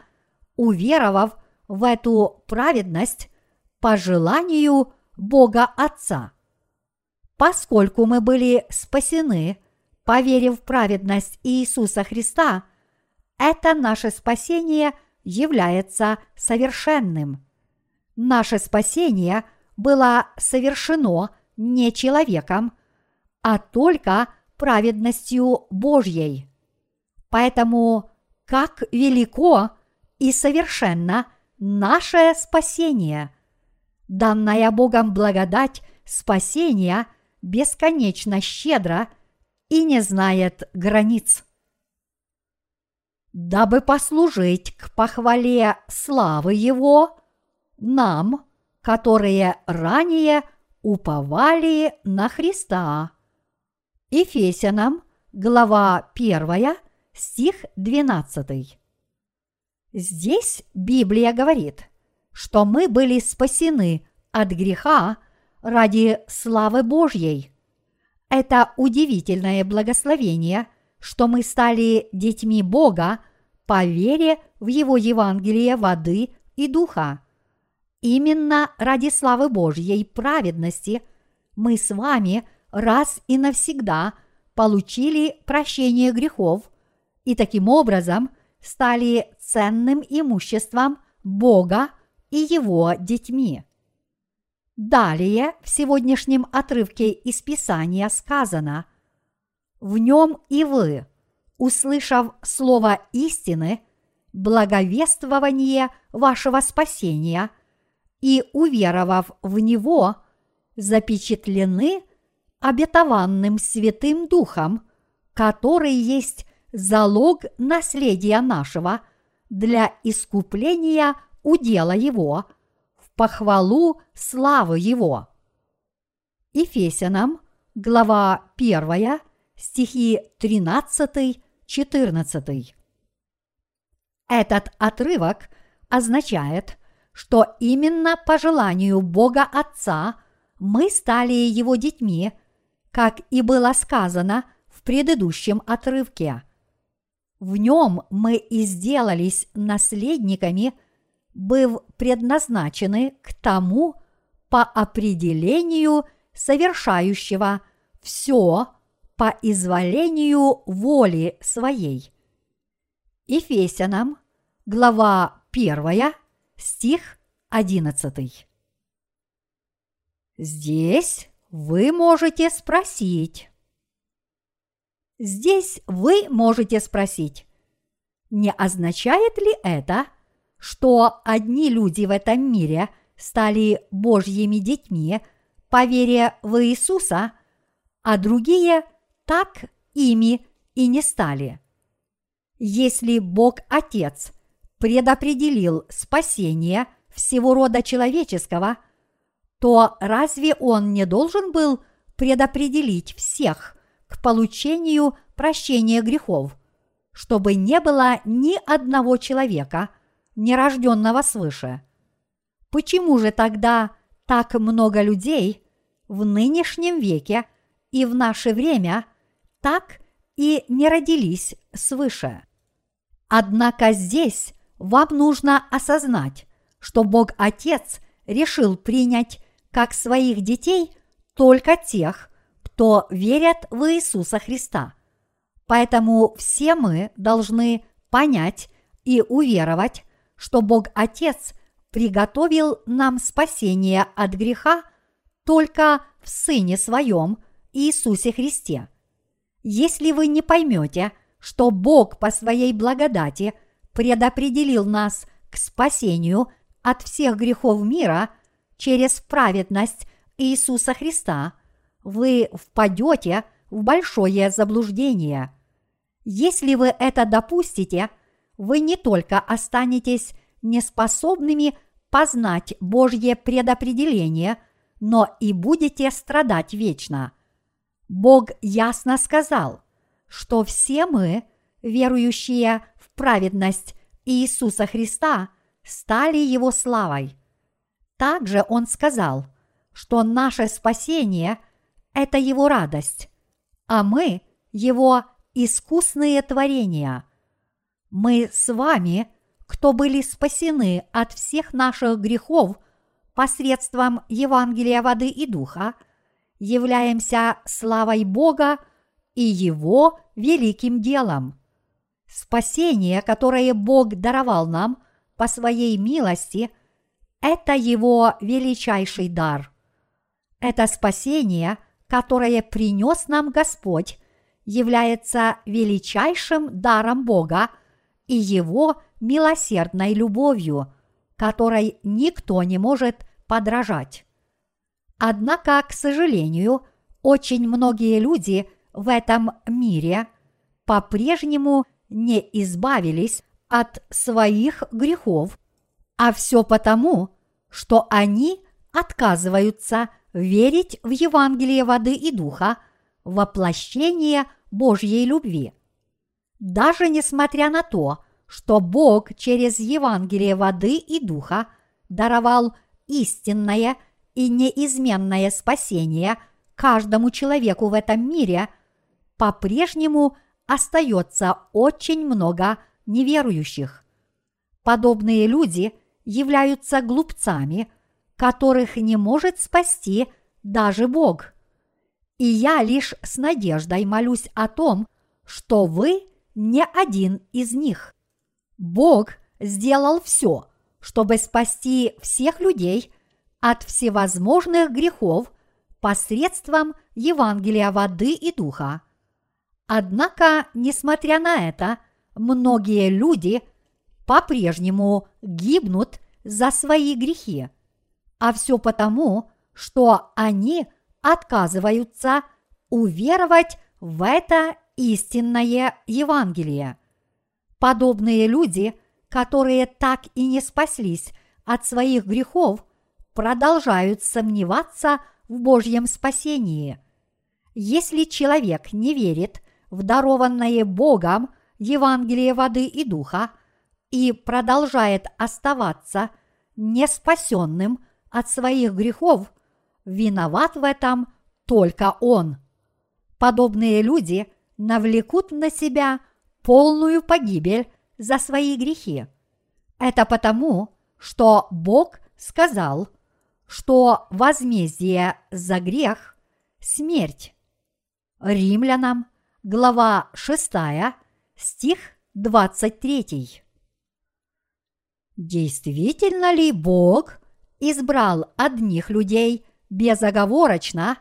уверовав в эту праведность по желанию Бога Отца. Поскольку мы были спасены, поверив в праведность Иисуса Христа, это наше спасение – является совершенным. Наше спасение было совершено не человеком, а только праведностью Божьей. Поэтому как велико и совершенно наше спасение. Данная Богом благодать спасения бесконечно щедро и не знает границ дабы послужить к похвале славы Его нам, которые ранее уповали на Христа. Ефесянам, глава 1, стих 12. Здесь Библия говорит, что мы были спасены от греха ради славы Божьей. Это удивительное благословение – что мы стали детьми Бога по вере в Его Евангелие воды и духа. Именно ради славы Божьей праведности мы с вами раз и навсегда получили прощение грехов и таким образом стали ценным имуществом Бога и Его детьми. Далее в сегодняшнем отрывке из Писания сказано – в нем и вы, услышав слово истины, благовествование вашего спасения и уверовав в него, запечатлены обетованным Святым Духом, который есть залог наследия нашего для искупления удела Его, в похвалу славы Его. Ефесянам, глава 1, стихи 13-14. Этот отрывок означает, что именно по желанию Бога Отца мы стали Его детьми, как и было сказано в предыдущем отрывке. В нем мы и сделались наследниками, быв предназначены к тому по определению совершающего все по изволению воли своей. Ефесянам, глава 1, стих 11. Здесь вы можете спросить. Здесь вы можете спросить, не означает ли это, что одни люди в этом мире стали Божьими детьми по вере в Иисуса, а другие так ими и не стали. Если Бог Отец предопределил спасение всего рода человеческого, то разве Он не должен был предопределить всех к получению прощения грехов, чтобы не было ни одного человека, нерожденного свыше? Почему же тогда так много людей в нынешнем веке и в наше время – так и не родились свыше. Однако здесь вам нужно осознать, что Бог Отец решил принять как своих детей только тех, кто верят в Иисуса Христа. Поэтому все мы должны понять и уверовать, что Бог Отец приготовил нам спасение от греха только в Сыне Своем Иисусе Христе. Если вы не поймете, что Бог по своей благодати предопределил нас к спасению от всех грехов мира через праведность Иисуса Христа, вы впадете в большое заблуждение. Если вы это допустите, вы не только останетесь неспособными познать Божье предопределение, но и будете страдать вечно. Бог ясно сказал, что все мы, верующие в праведность Иисуса Христа, стали Его славой. Также Он сказал, что наше спасение – это Его радость, а мы – Его искусные творения. Мы с вами, кто были спасены от всех наших грехов посредством Евангелия воды и духа, являемся славой Бога и Его великим делом. Спасение, которое Бог даровал нам по своей милости, это Его величайший дар. Это спасение, которое принес нам Господь, является величайшим даром Бога и Его милосердной любовью, которой никто не может подражать. Однако, к сожалению, очень многие люди в этом мире по-прежнему не избавились от своих грехов, а все потому, что они отказываются верить в Евангелие воды и духа, воплощение Божьей любви. Даже несмотря на то, что Бог через Евангелие воды и духа даровал истинное и неизменное спасение каждому человеку в этом мире, по-прежнему остается очень много неверующих. Подобные люди являются глупцами, которых не может спасти даже Бог. И я лишь с надеждой молюсь о том, что вы не один из них. Бог сделал все, чтобы спасти всех людей от всевозможных грехов посредством Евангелия воды и духа. Однако, несмотря на это, многие люди по-прежнему гибнут за свои грехи, а все потому, что они отказываются уверовать в это истинное Евангелие. Подобные люди, которые так и не спаслись от своих грехов, продолжают сомневаться в Божьем спасении. Если человек не верит в дарованное Богом Евангелие воды и духа и продолжает оставаться неспасенным от своих грехов, виноват в этом только он. Подобные люди навлекут на себя полную погибель за свои грехи. Это потому, что Бог сказал, что возмездие за грех – смерть. Римлянам, глава 6, стих 23. Действительно ли Бог избрал одних людей безоговорочно,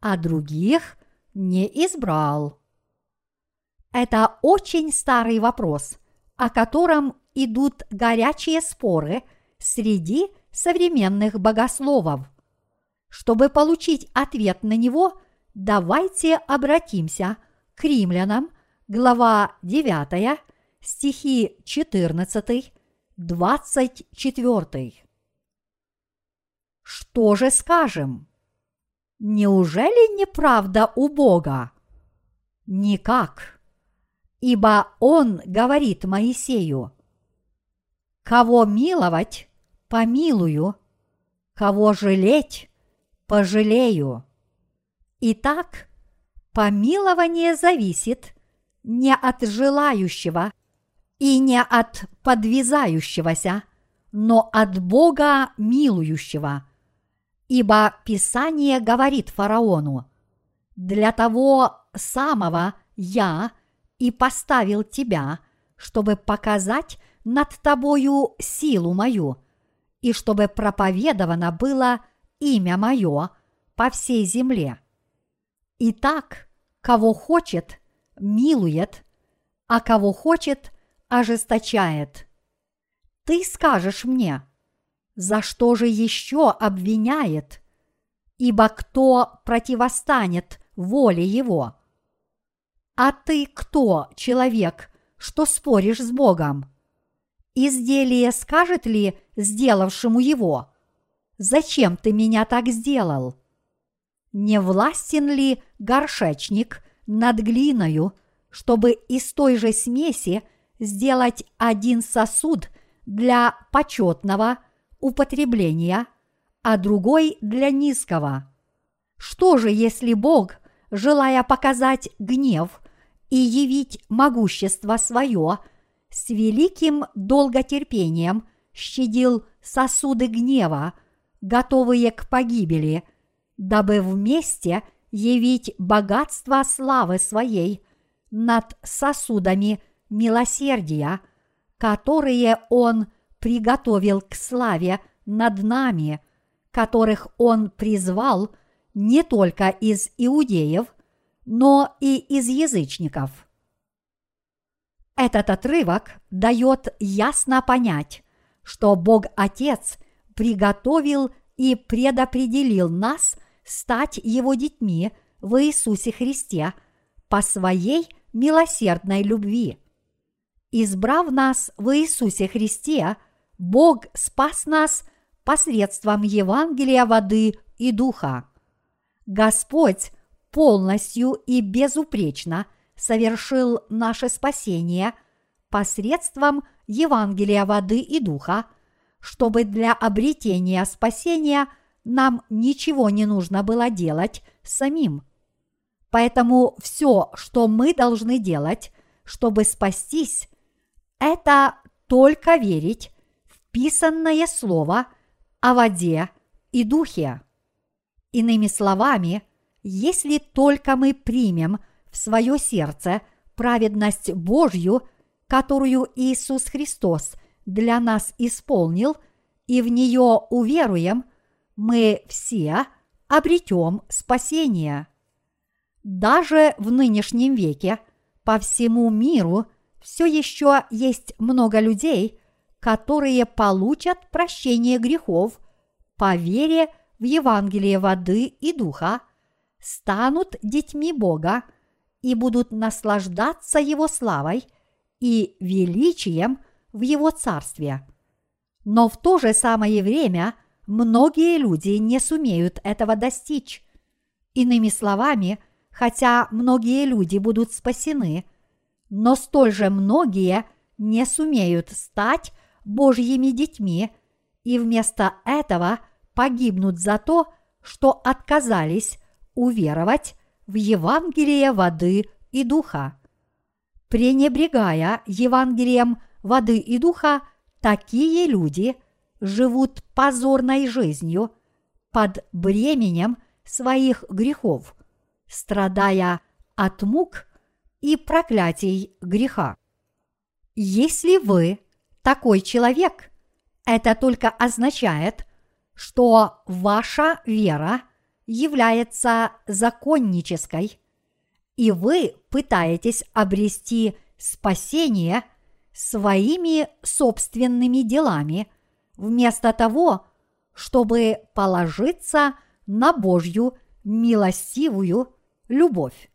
а других не избрал? Это очень старый вопрос, о котором идут горячие споры среди современных богословов. Чтобы получить ответ на него, давайте обратимся к римлянам, глава 9, стихи 14, 24. Что же скажем? Неужели неправда у Бога? Никак ибо он говорит Моисею, «Кого миловать, помилую, кого жалеть, пожалею». Итак, помилование зависит не от желающего и не от подвязающегося, но от Бога милующего. Ибо Писание говорит фараону, «Для того самого я – и поставил тебя, чтобы показать над тобою силу мою, и чтобы проповедовано было имя мое по всей земле. Итак, кого хочет, милует, а кого хочет, ожесточает. Ты скажешь мне, за что же еще обвиняет? Ибо кто противостанет воле его? А ты кто, человек, что споришь с Богом? Изделие скажет ли сделавшему его? Зачем ты меня так сделал? Не властен ли горшечник над глиною, чтобы из той же смеси сделать один сосуд для почетного употребления, а другой для низкого? Что же, если Бог, желая показать гнев и явить могущество свое, с великим долготерпением щадил сосуды гнева, готовые к погибели, дабы вместе явить богатство славы своей над сосудами милосердия, которые Он приготовил к славе над нами, которых Он призвал не только из иудеев, но и из язычников. Этот отрывок дает ясно понять, что Бог Отец приготовил и предопределил нас стать Его детьми в Иисусе Христе по своей милосердной любви. Избрав нас в Иисусе Христе, Бог спас нас посредством Евангелия воды и духа. Господь полностью и безупречно совершил наше спасение посредством Евангелия воды и духа, чтобы для обретения спасения нам ничего не нужно было делать самим. Поэтому все, что мы должны делать, чтобы спастись, это только верить в писанное слово о воде и духе. Иными словами, если только мы примем в свое сердце праведность Божью, которую Иисус Христос для нас исполнил, и в нее уверуем, мы все обретем спасение. Даже в нынешнем веке по всему миру все еще есть много людей, которые получат прощение грехов по вере в Евангелие воды и духа, станут детьми Бога и будут наслаждаться Его славой и величием в Его Царстве. Но в то же самое время многие люди не сумеют этого достичь. Иными словами – хотя многие люди будут спасены, но столь же многие не сумеют стать Божьими детьми и вместо этого погибнут за то, что отказались уверовать в Евангелие воды и духа. Пренебрегая Евангелием воды и духа, такие люди живут позорной жизнью под бременем своих грехов – страдая от мук и проклятий греха. Если вы такой человек, это только означает, что ваша вера является законнической, и вы пытаетесь обрести спасение своими собственными делами, вместо того, чтобы положиться на Божью милостивую любовь.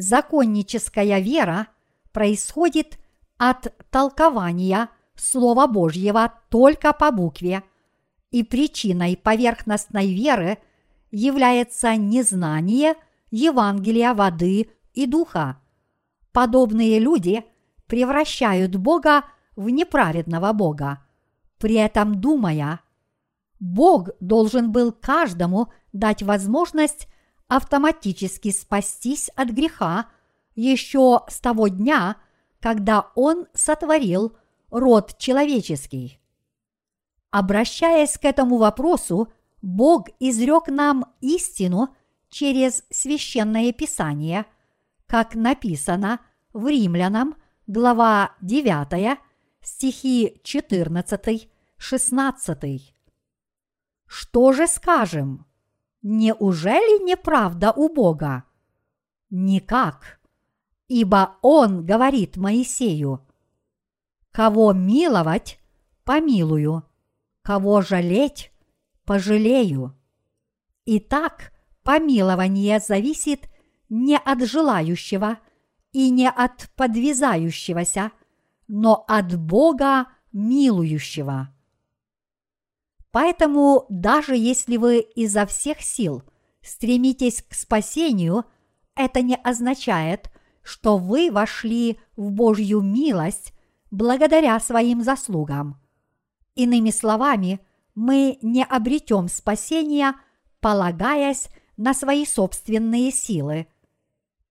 Законническая вера происходит от толкования Слова Божьего только по букве, и причиной поверхностной веры является незнание Евангелия воды и духа. Подобные люди превращают Бога в неправедного Бога, при этом думая, Бог должен был каждому дать возможность автоматически спастись от греха еще с того дня, когда Он сотворил род человеческий. Обращаясь к этому вопросу, Бог изрек нам истину через священное писание, как написано в Римлянам, глава 9, стихи 14, 16. Что же скажем? Неужели неправда у Бога? Никак. Ибо Он говорит Моисею, «Кого миловать, помилую, кого жалеть, пожалею». Итак, помилование зависит не от желающего и не от подвязающегося, но от Бога милующего. Поэтому даже если вы изо всех сил стремитесь к спасению, это не означает, что вы вошли в Божью милость благодаря своим заслугам. Иными словами, мы не обретем спасения, полагаясь на свои собственные силы.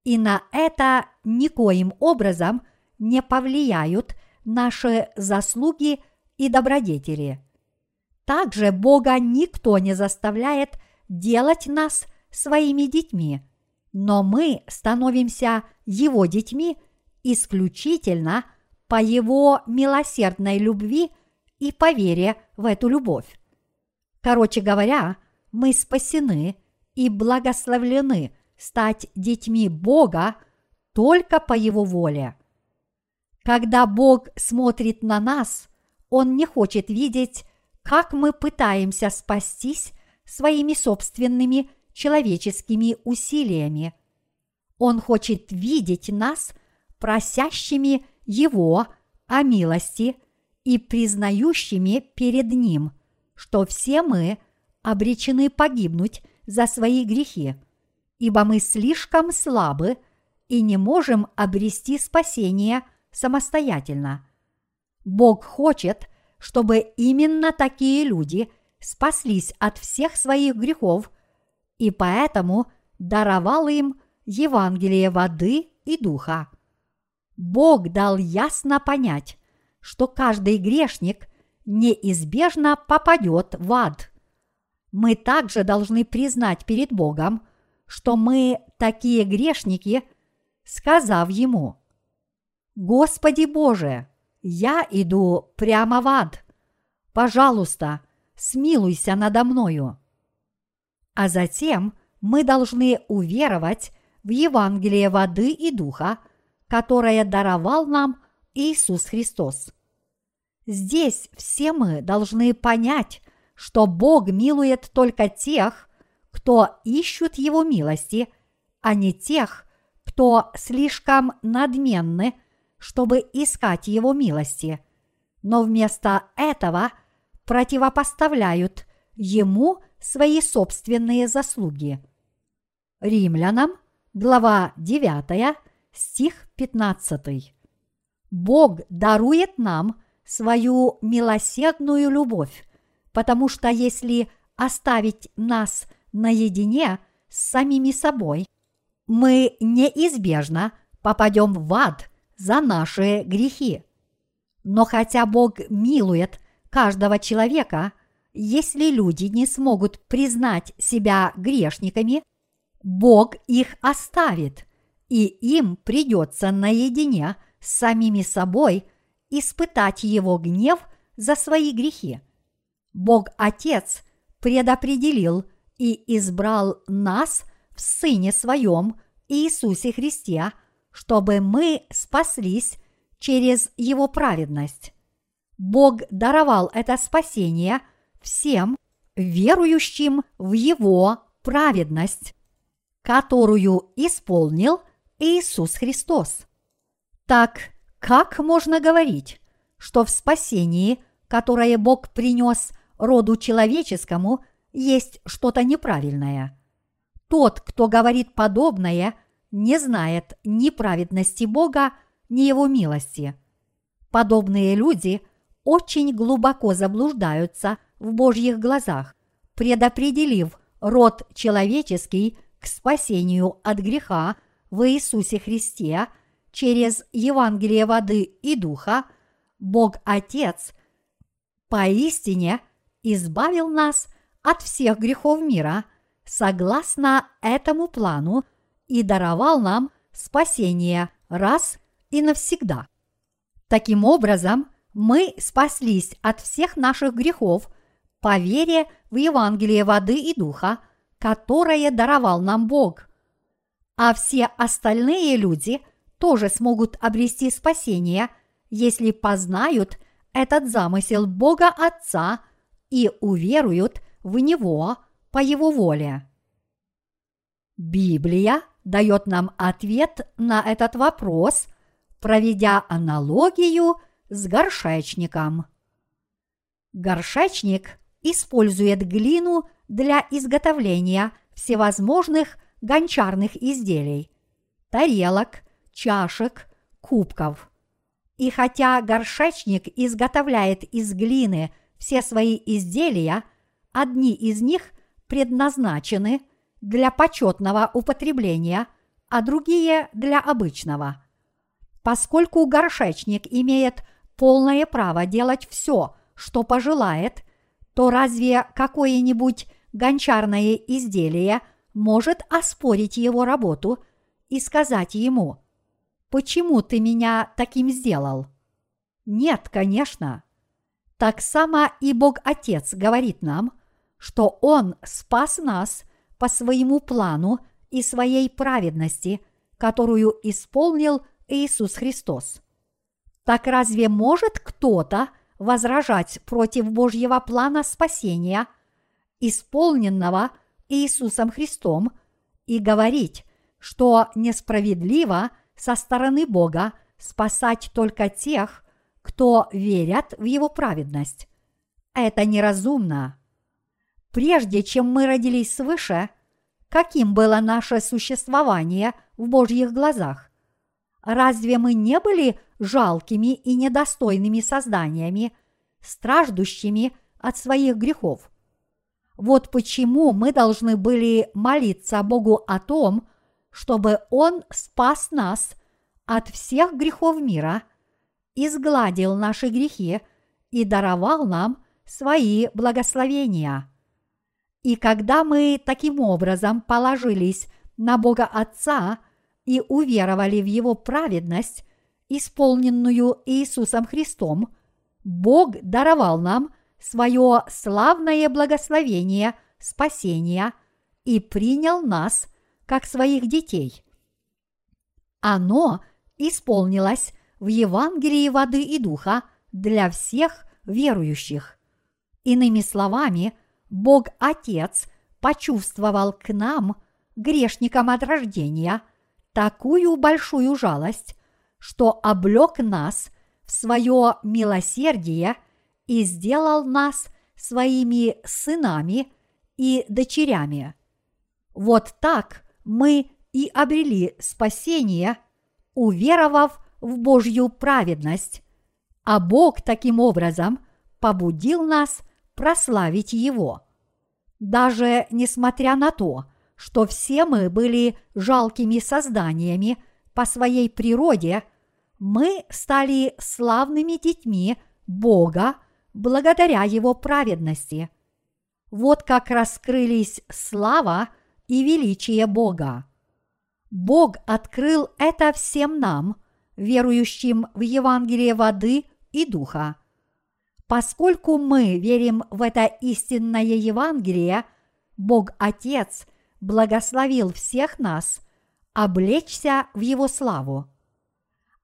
И на это никоим образом не повлияют наши заслуги и добродетели. Также Бога никто не заставляет делать нас своими детьми, но мы становимся Его детьми исключительно по Его милосердной любви и по вере в эту любовь. Короче говоря, мы спасены и благословлены стать детьми Бога только по Его воле. Когда Бог смотрит на нас, Он не хочет видеть как мы пытаемся спастись своими собственными человеческими усилиями. Он хочет видеть нас просящими Его о милости и признающими перед Ним, что все мы обречены погибнуть за свои грехи, ибо мы слишком слабы и не можем обрести спасение самостоятельно. Бог хочет – чтобы именно такие люди спаслись от всех своих грехов, и поэтому даровал им Евангелие воды и духа. Бог дал ясно понять, что каждый грешник неизбежно попадет в ад. Мы также должны признать перед Богом, что мы такие грешники, сказав Ему, «Господи Боже, я иду прямо в ад. Пожалуйста, смилуйся надо мною. А затем мы должны уверовать в Евангелие воды и духа, которое даровал нам Иисус Христос. Здесь все мы должны понять, что Бог милует только тех, кто ищут Его милости, а не тех, кто слишком надменны – чтобы искать Его милости, но вместо этого противопоставляют Ему свои собственные заслуги. Римлянам, глава 9, стих 15. Бог дарует нам свою милосердную любовь, потому что если оставить нас наедине с самими собой, мы неизбежно попадем в ад за наши грехи. Но хотя Бог милует каждого человека, если люди не смогут признать себя грешниками, Бог их оставит, и им придется наедине с самими собой испытать его гнев за свои грехи. Бог Отец предопределил и избрал нас в Сыне Своем Иисусе Христе – чтобы мы спаслись через Его праведность. Бог даровал это спасение всем верующим в Его праведность, которую исполнил Иисус Христос. Так как можно говорить, что в спасении, которое Бог принес роду человеческому, есть что-то неправильное? Тот, кто говорит подобное – не знает ни праведности Бога, ни Его милости. Подобные люди очень глубоко заблуждаются в Божьих глазах, предопределив род человеческий к спасению от греха в Иисусе Христе через Евангелие воды и духа, Бог Отец поистине избавил нас от всех грехов мира согласно этому плану – и даровал нам спасение раз и навсегда. Таким образом, мы спаслись от всех наших грехов по вере в Евангелие воды и духа, которое даровал нам Бог. А все остальные люди тоже смогут обрести спасение, если познают этот замысел Бога Отца и уверуют в Него по Его воле. Библия дает нам ответ на этот вопрос, проведя аналогию с горшечником. Горшечник использует глину для изготовления всевозможных гончарных изделий, тарелок, чашек, кубков. И хотя горшечник изготовляет из глины все свои изделия, одни из них предназначены для почетного употребления, а другие для обычного. Поскольку горшечник имеет полное право делать все, что пожелает, то разве какое-нибудь гончарное изделие может оспорить его работу и сказать ему, «Почему ты меня таким сделал?» Нет, конечно. Так само и Бог Отец говорит нам, что Он спас нас по своему плану и своей праведности, которую исполнил Иисус Христос. Так разве может кто-то возражать против Божьего плана спасения, исполненного Иисусом Христом, и говорить, что несправедливо со стороны Бога спасать только тех, кто верят в Его праведность. Это неразумно. Прежде чем мы родились свыше, каким было наше существование в Божьих глазах? Разве мы не были жалкими и недостойными созданиями, страждущими от своих грехов? Вот почему мы должны были молиться Богу о том, чтобы Он спас нас от всех грехов мира, изгладил наши грехи и даровал нам свои благословения. И когда мы таким образом положились на Бога Отца и уверовали в Его праведность, исполненную Иисусом Христом, Бог даровал нам свое славное благословение спасения и принял нас как своих детей. Оно исполнилось в Евангелии воды и духа для всех верующих. Иными словами – Бог Отец почувствовал к нам, грешникам от рождения, такую большую жалость, что облек нас в свое милосердие и сделал нас своими сынами и дочерями. Вот так мы и обрели спасение, уверовав в Божью праведность, а Бог таким образом побудил нас прославить Его. Даже несмотря на то, что все мы были жалкими созданиями по своей природе, мы стали славными детьми Бога благодаря Его праведности. Вот как раскрылись слава и величие Бога. Бог открыл это всем нам, верующим в Евангелие воды и духа. Поскольку мы верим в это истинное Евангелие, Бог Отец благословил всех нас облечься в Его славу.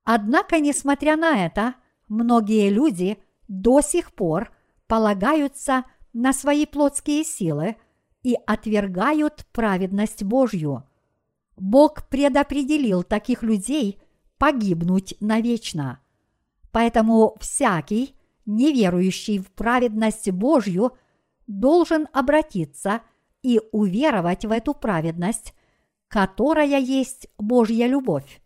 Однако, несмотря на это, многие люди до сих пор полагаются на свои плотские силы и отвергают праведность Божью. Бог предопределил таких людей погибнуть навечно. Поэтому всякий, неверующий в праведность Божью, должен обратиться и уверовать в эту праведность, которая есть Божья любовь.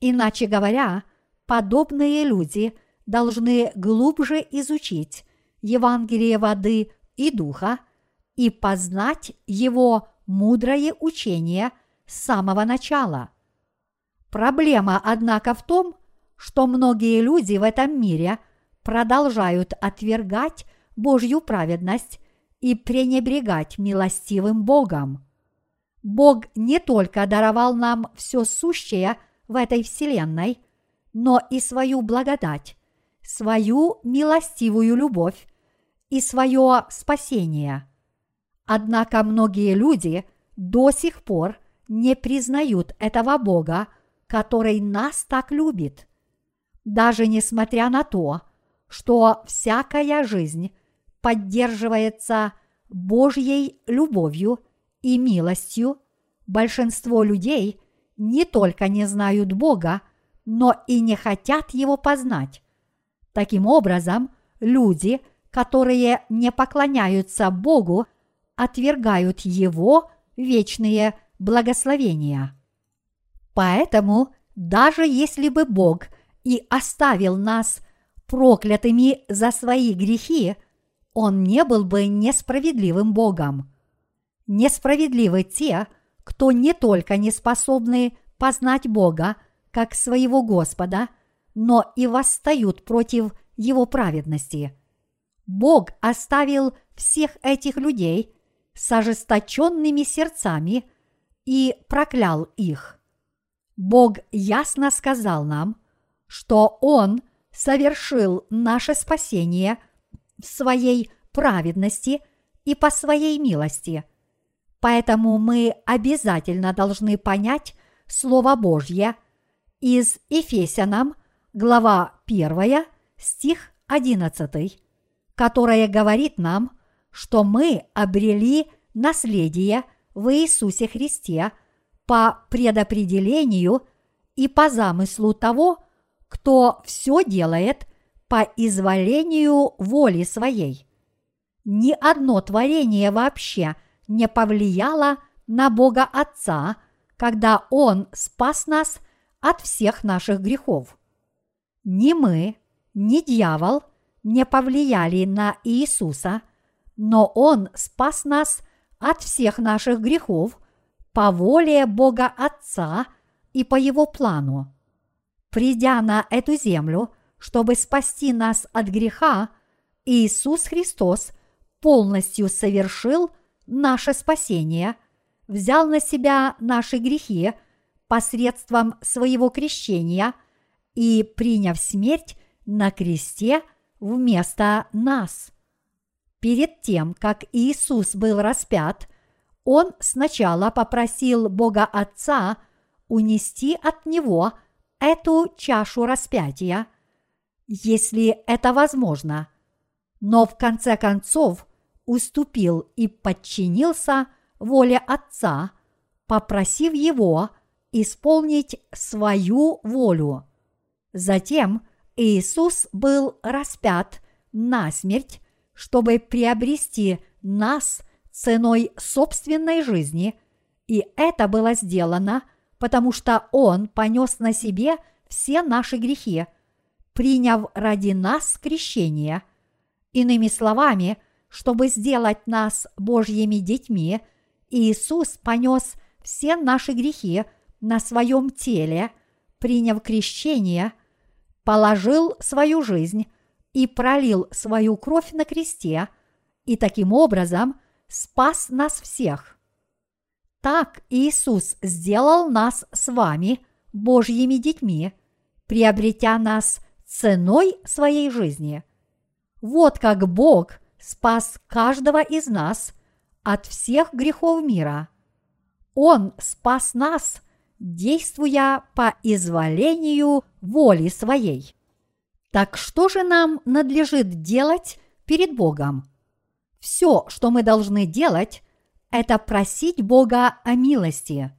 Иначе говоря, подобные люди должны глубже изучить Евангелие воды и духа и познать его мудрое учение с самого начала. Проблема, однако, в том, что многие люди в этом мире – продолжают отвергать Божью праведность и пренебрегать милостивым Богом. Бог не только даровал нам все сущее в этой вселенной, но и свою благодать, свою милостивую любовь и свое спасение. Однако многие люди до сих пор не признают этого Бога, который нас так любит. Даже несмотря на то, что всякая жизнь поддерживается Божьей любовью и милостью, большинство людей не только не знают Бога, но и не хотят Его познать. Таким образом, люди, которые не поклоняются Богу, отвергают Его вечные благословения. Поэтому, даже если бы Бог и оставил нас проклятыми за свои грехи, Он не был бы несправедливым Богом. Несправедливы те, кто не только не способны познать Бога как своего Господа, но и восстают против Его праведности. Бог оставил всех этих людей с ожесточенными сердцами и проклял их. Бог ясно сказал нам, что Он совершил наше спасение в своей праведности и по своей милости. Поэтому мы обязательно должны понять Слово Божье из Ефесянам, глава 1, стих 11, которое говорит нам, что мы обрели наследие в Иисусе Христе по предопределению и по замыслу того, кто все делает по изволению воли своей. Ни одно творение вообще не повлияло на Бога Отца, когда Он спас нас от всех наших грехов. Ни мы, ни дьявол не повлияли на Иисуса, но Он спас нас от всех наших грехов по воле Бога Отца и по Его плану. Придя на эту землю, чтобы спасти нас от греха, Иисус Христос полностью совершил наше спасение, взял на себя наши грехи посредством своего крещения и, приняв смерть на кресте вместо нас. Перед тем, как Иисус был распят, Он сначала попросил Бога Отца унести от Него – эту чашу распятия, если это возможно, но в конце концов уступил и подчинился воле Отца, попросив его исполнить свою волю. Затем Иисус был распят на смерть, чтобы приобрести нас ценой собственной жизни, и это было сделано – потому что Он понес на себе все наши грехи, приняв ради нас крещение. Иными словами, чтобы сделать нас Божьими детьми, Иисус понес все наши грехи на своем теле, приняв крещение, положил свою жизнь и пролил свою кровь на кресте, и таким образом спас нас всех. Так Иисус сделал нас с вами Божьими детьми, приобретя нас ценой своей жизни. Вот как Бог спас каждого из нас от всех грехов мира. Он спас нас, действуя по изволению воли своей. Так что же нам надлежит делать перед Богом? Все, что мы должны делать, это просить Бога о милости.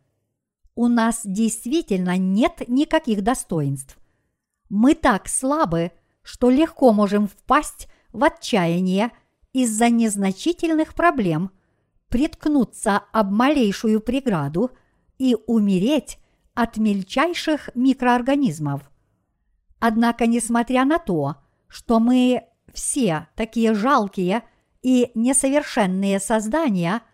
У нас действительно нет никаких достоинств. Мы так слабы, что легко можем впасть в отчаяние из-за незначительных проблем, приткнуться об малейшую преграду и умереть от мельчайших микроорганизмов. Однако, несмотря на то, что мы все такие жалкие и несовершенные создания –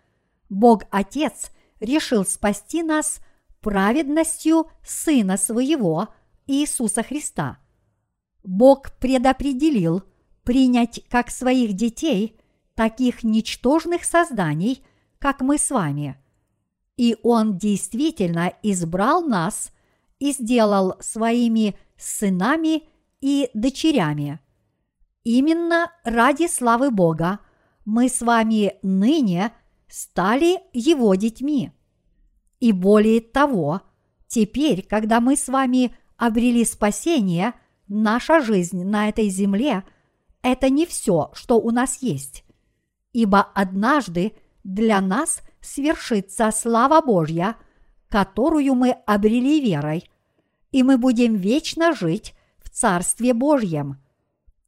Бог Отец решил спасти нас праведностью Сына Своего Иисуса Христа. Бог предопределил принять как своих детей таких ничтожных созданий, как мы с вами. И Он действительно избрал нас и сделал своими сынами и дочерями. Именно ради славы Бога мы с вами ныне – стали Его детьми. И более того, теперь, когда мы с вами обрели спасение, наша жизнь на этой земле – это не все, что у нас есть. Ибо однажды для нас свершится слава Божья, которую мы обрели верой, и мы будем вечно жить в Царстве Божьем.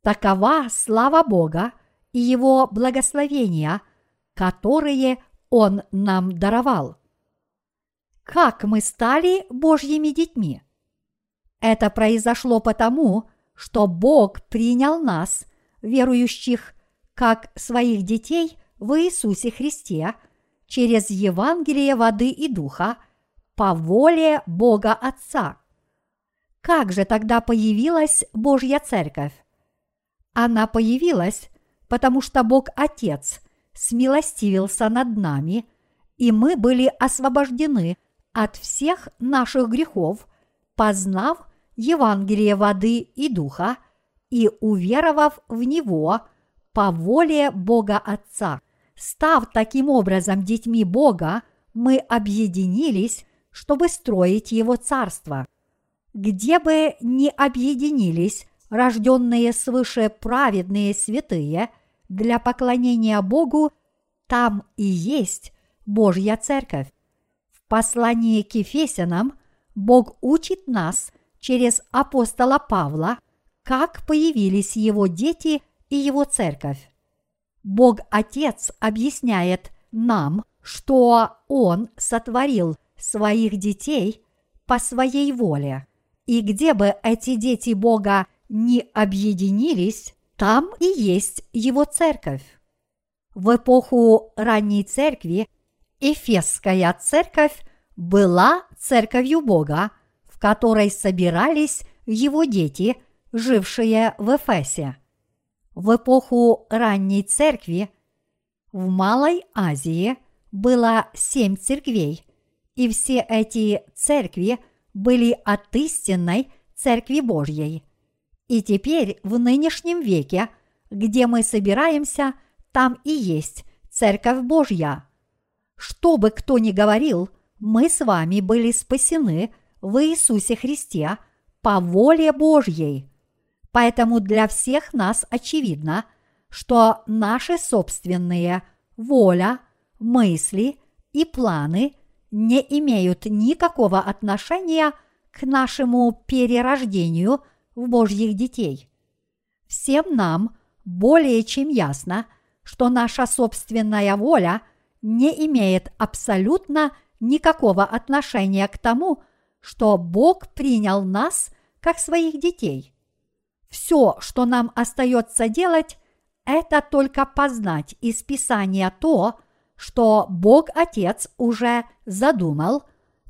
Такова слава Бога и Его благословения, которые Он нам даровал. Как мы стали Божьими детьми? Это произошло потому, что Бог принял нас, верующих, как своих детей в Иисусе Христе через Евангелие воды и духа по воле Бога Отца. Как же тогда появилась Божья Церковь? Она появилась, потому что Бог Отец смилостивился над нами, и мы были освобождены от всех наших грехов, познав Евангелие воды и духа и уверовав в него по воле Бога Отца. Став таким образом детьми Бога, мы объединились, чтобы строить Его Царство. Где бы ни объединились рожденные свыше праведные святые для поклонения Богу, там и есть Божья Церковь. В послании к Ефесянам Бог учит нас через апостола Павла, как появились его дети и его церковь. Бог Отец объясняет нам, что Он сотворил своих детей по своей воле. И где бы эти дети Бога не объединились, там и есть его церковь. В эпоху ранней церкви Эфесская церковь была церковью Бога, в которой собирались его дети, жившие в Эфесе. В эпоху ранней церкви в Малой Азии было семь церквей, и все эти церкви были от истинной Церкви Божьей – и теперь в нынешнем веке, где мы собираемся, там и есть Церковь Божья. Что бы кто ни говорил, мы с вами были спасены в Иисусе Христе по воле Божьей. Поэтому для всех нас очевидно, что наши собственные воля, мысли и планы не имеют никакого отношения к нашему перерождению – в Божьих детей. Всем нам более чем ясно, что наша собственная воля не имеет абсолютно никакого отношения к тому, что Бог принял нас как своих детей. Все, что нам остается делать, это только познать из Писания то, что Бог Отец уже задумал,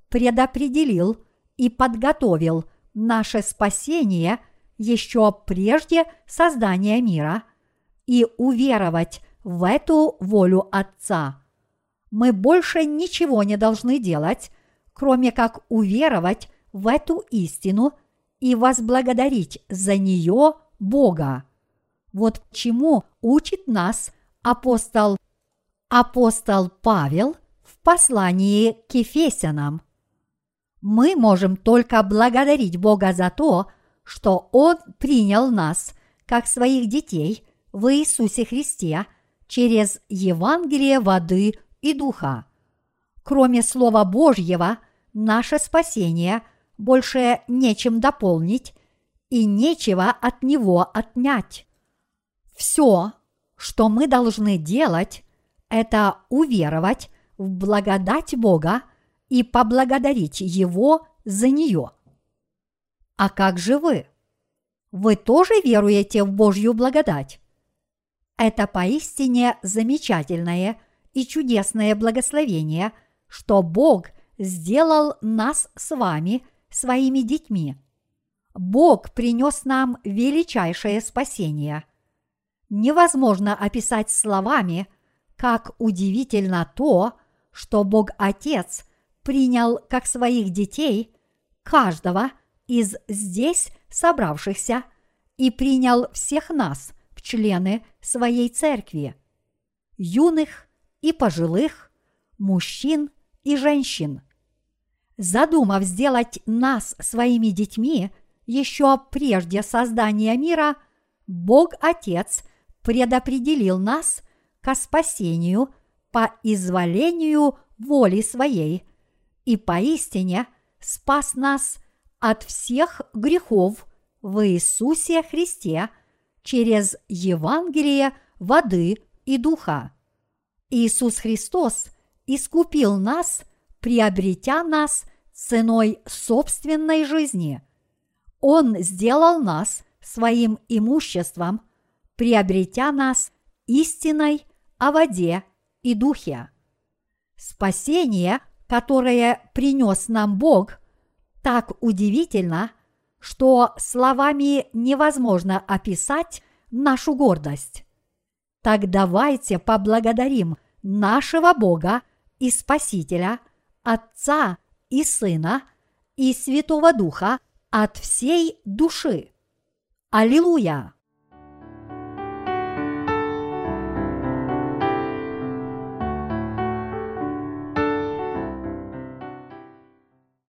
предопределил и подготовил наше спасение еще прежде создания мира и уверовать в эту волю Отца. Мы больше ничего не должны делать, кроме как уверовать в эту истину и возблагодарить за нее Бога. Вот чему учит нас апостол апостол Павел в послании к Ефесянам – мы можем только благодарить Бога за то, что Он принял нас как своих детей в Иисусе Христе через Евангелие воды и духа. Кроме Слова Божьего, наше спасение больше нечем дополнить и нечего от него отнять. Все, что мы должны делать, это уверовать в благодать Бога и поблагодарить Его за нее. А как же вы? Вы тоже веруете в Божью благодать? Это поистине замечательное и чудесное благословение, что Бог сделал нас с вами своими детьми. Бог принес нам величайшее спасение. Невозможно описать словами, как удивительно то, что Бог Отец – принял как своих детей каждого из здесь собравшихся и принял всех нас в члены своей церкви, юных и пожилых, мужчин и женщин. Задумав сделать нас своими детьми еще прежде создания мира, Бог Отец предопределил нас ко спасению по изволению воли своей и поистине спас нас от всех грехов в Иисусе Христе через Евангелие воды и духа. Иисус Христос искупил нас, приобретя нас ценой собственной жизни. Он сделал нас своим имуществом, приобретя нас истиной о воде и духе. Спасение, которое принес нам Бог, так удивительно, что словами невозможно описать нашу гордость. Так давайте поблагодарим нашего Бога и Спасителя, Отца и Сына и Святого Духа от всей души. Аллилуйя!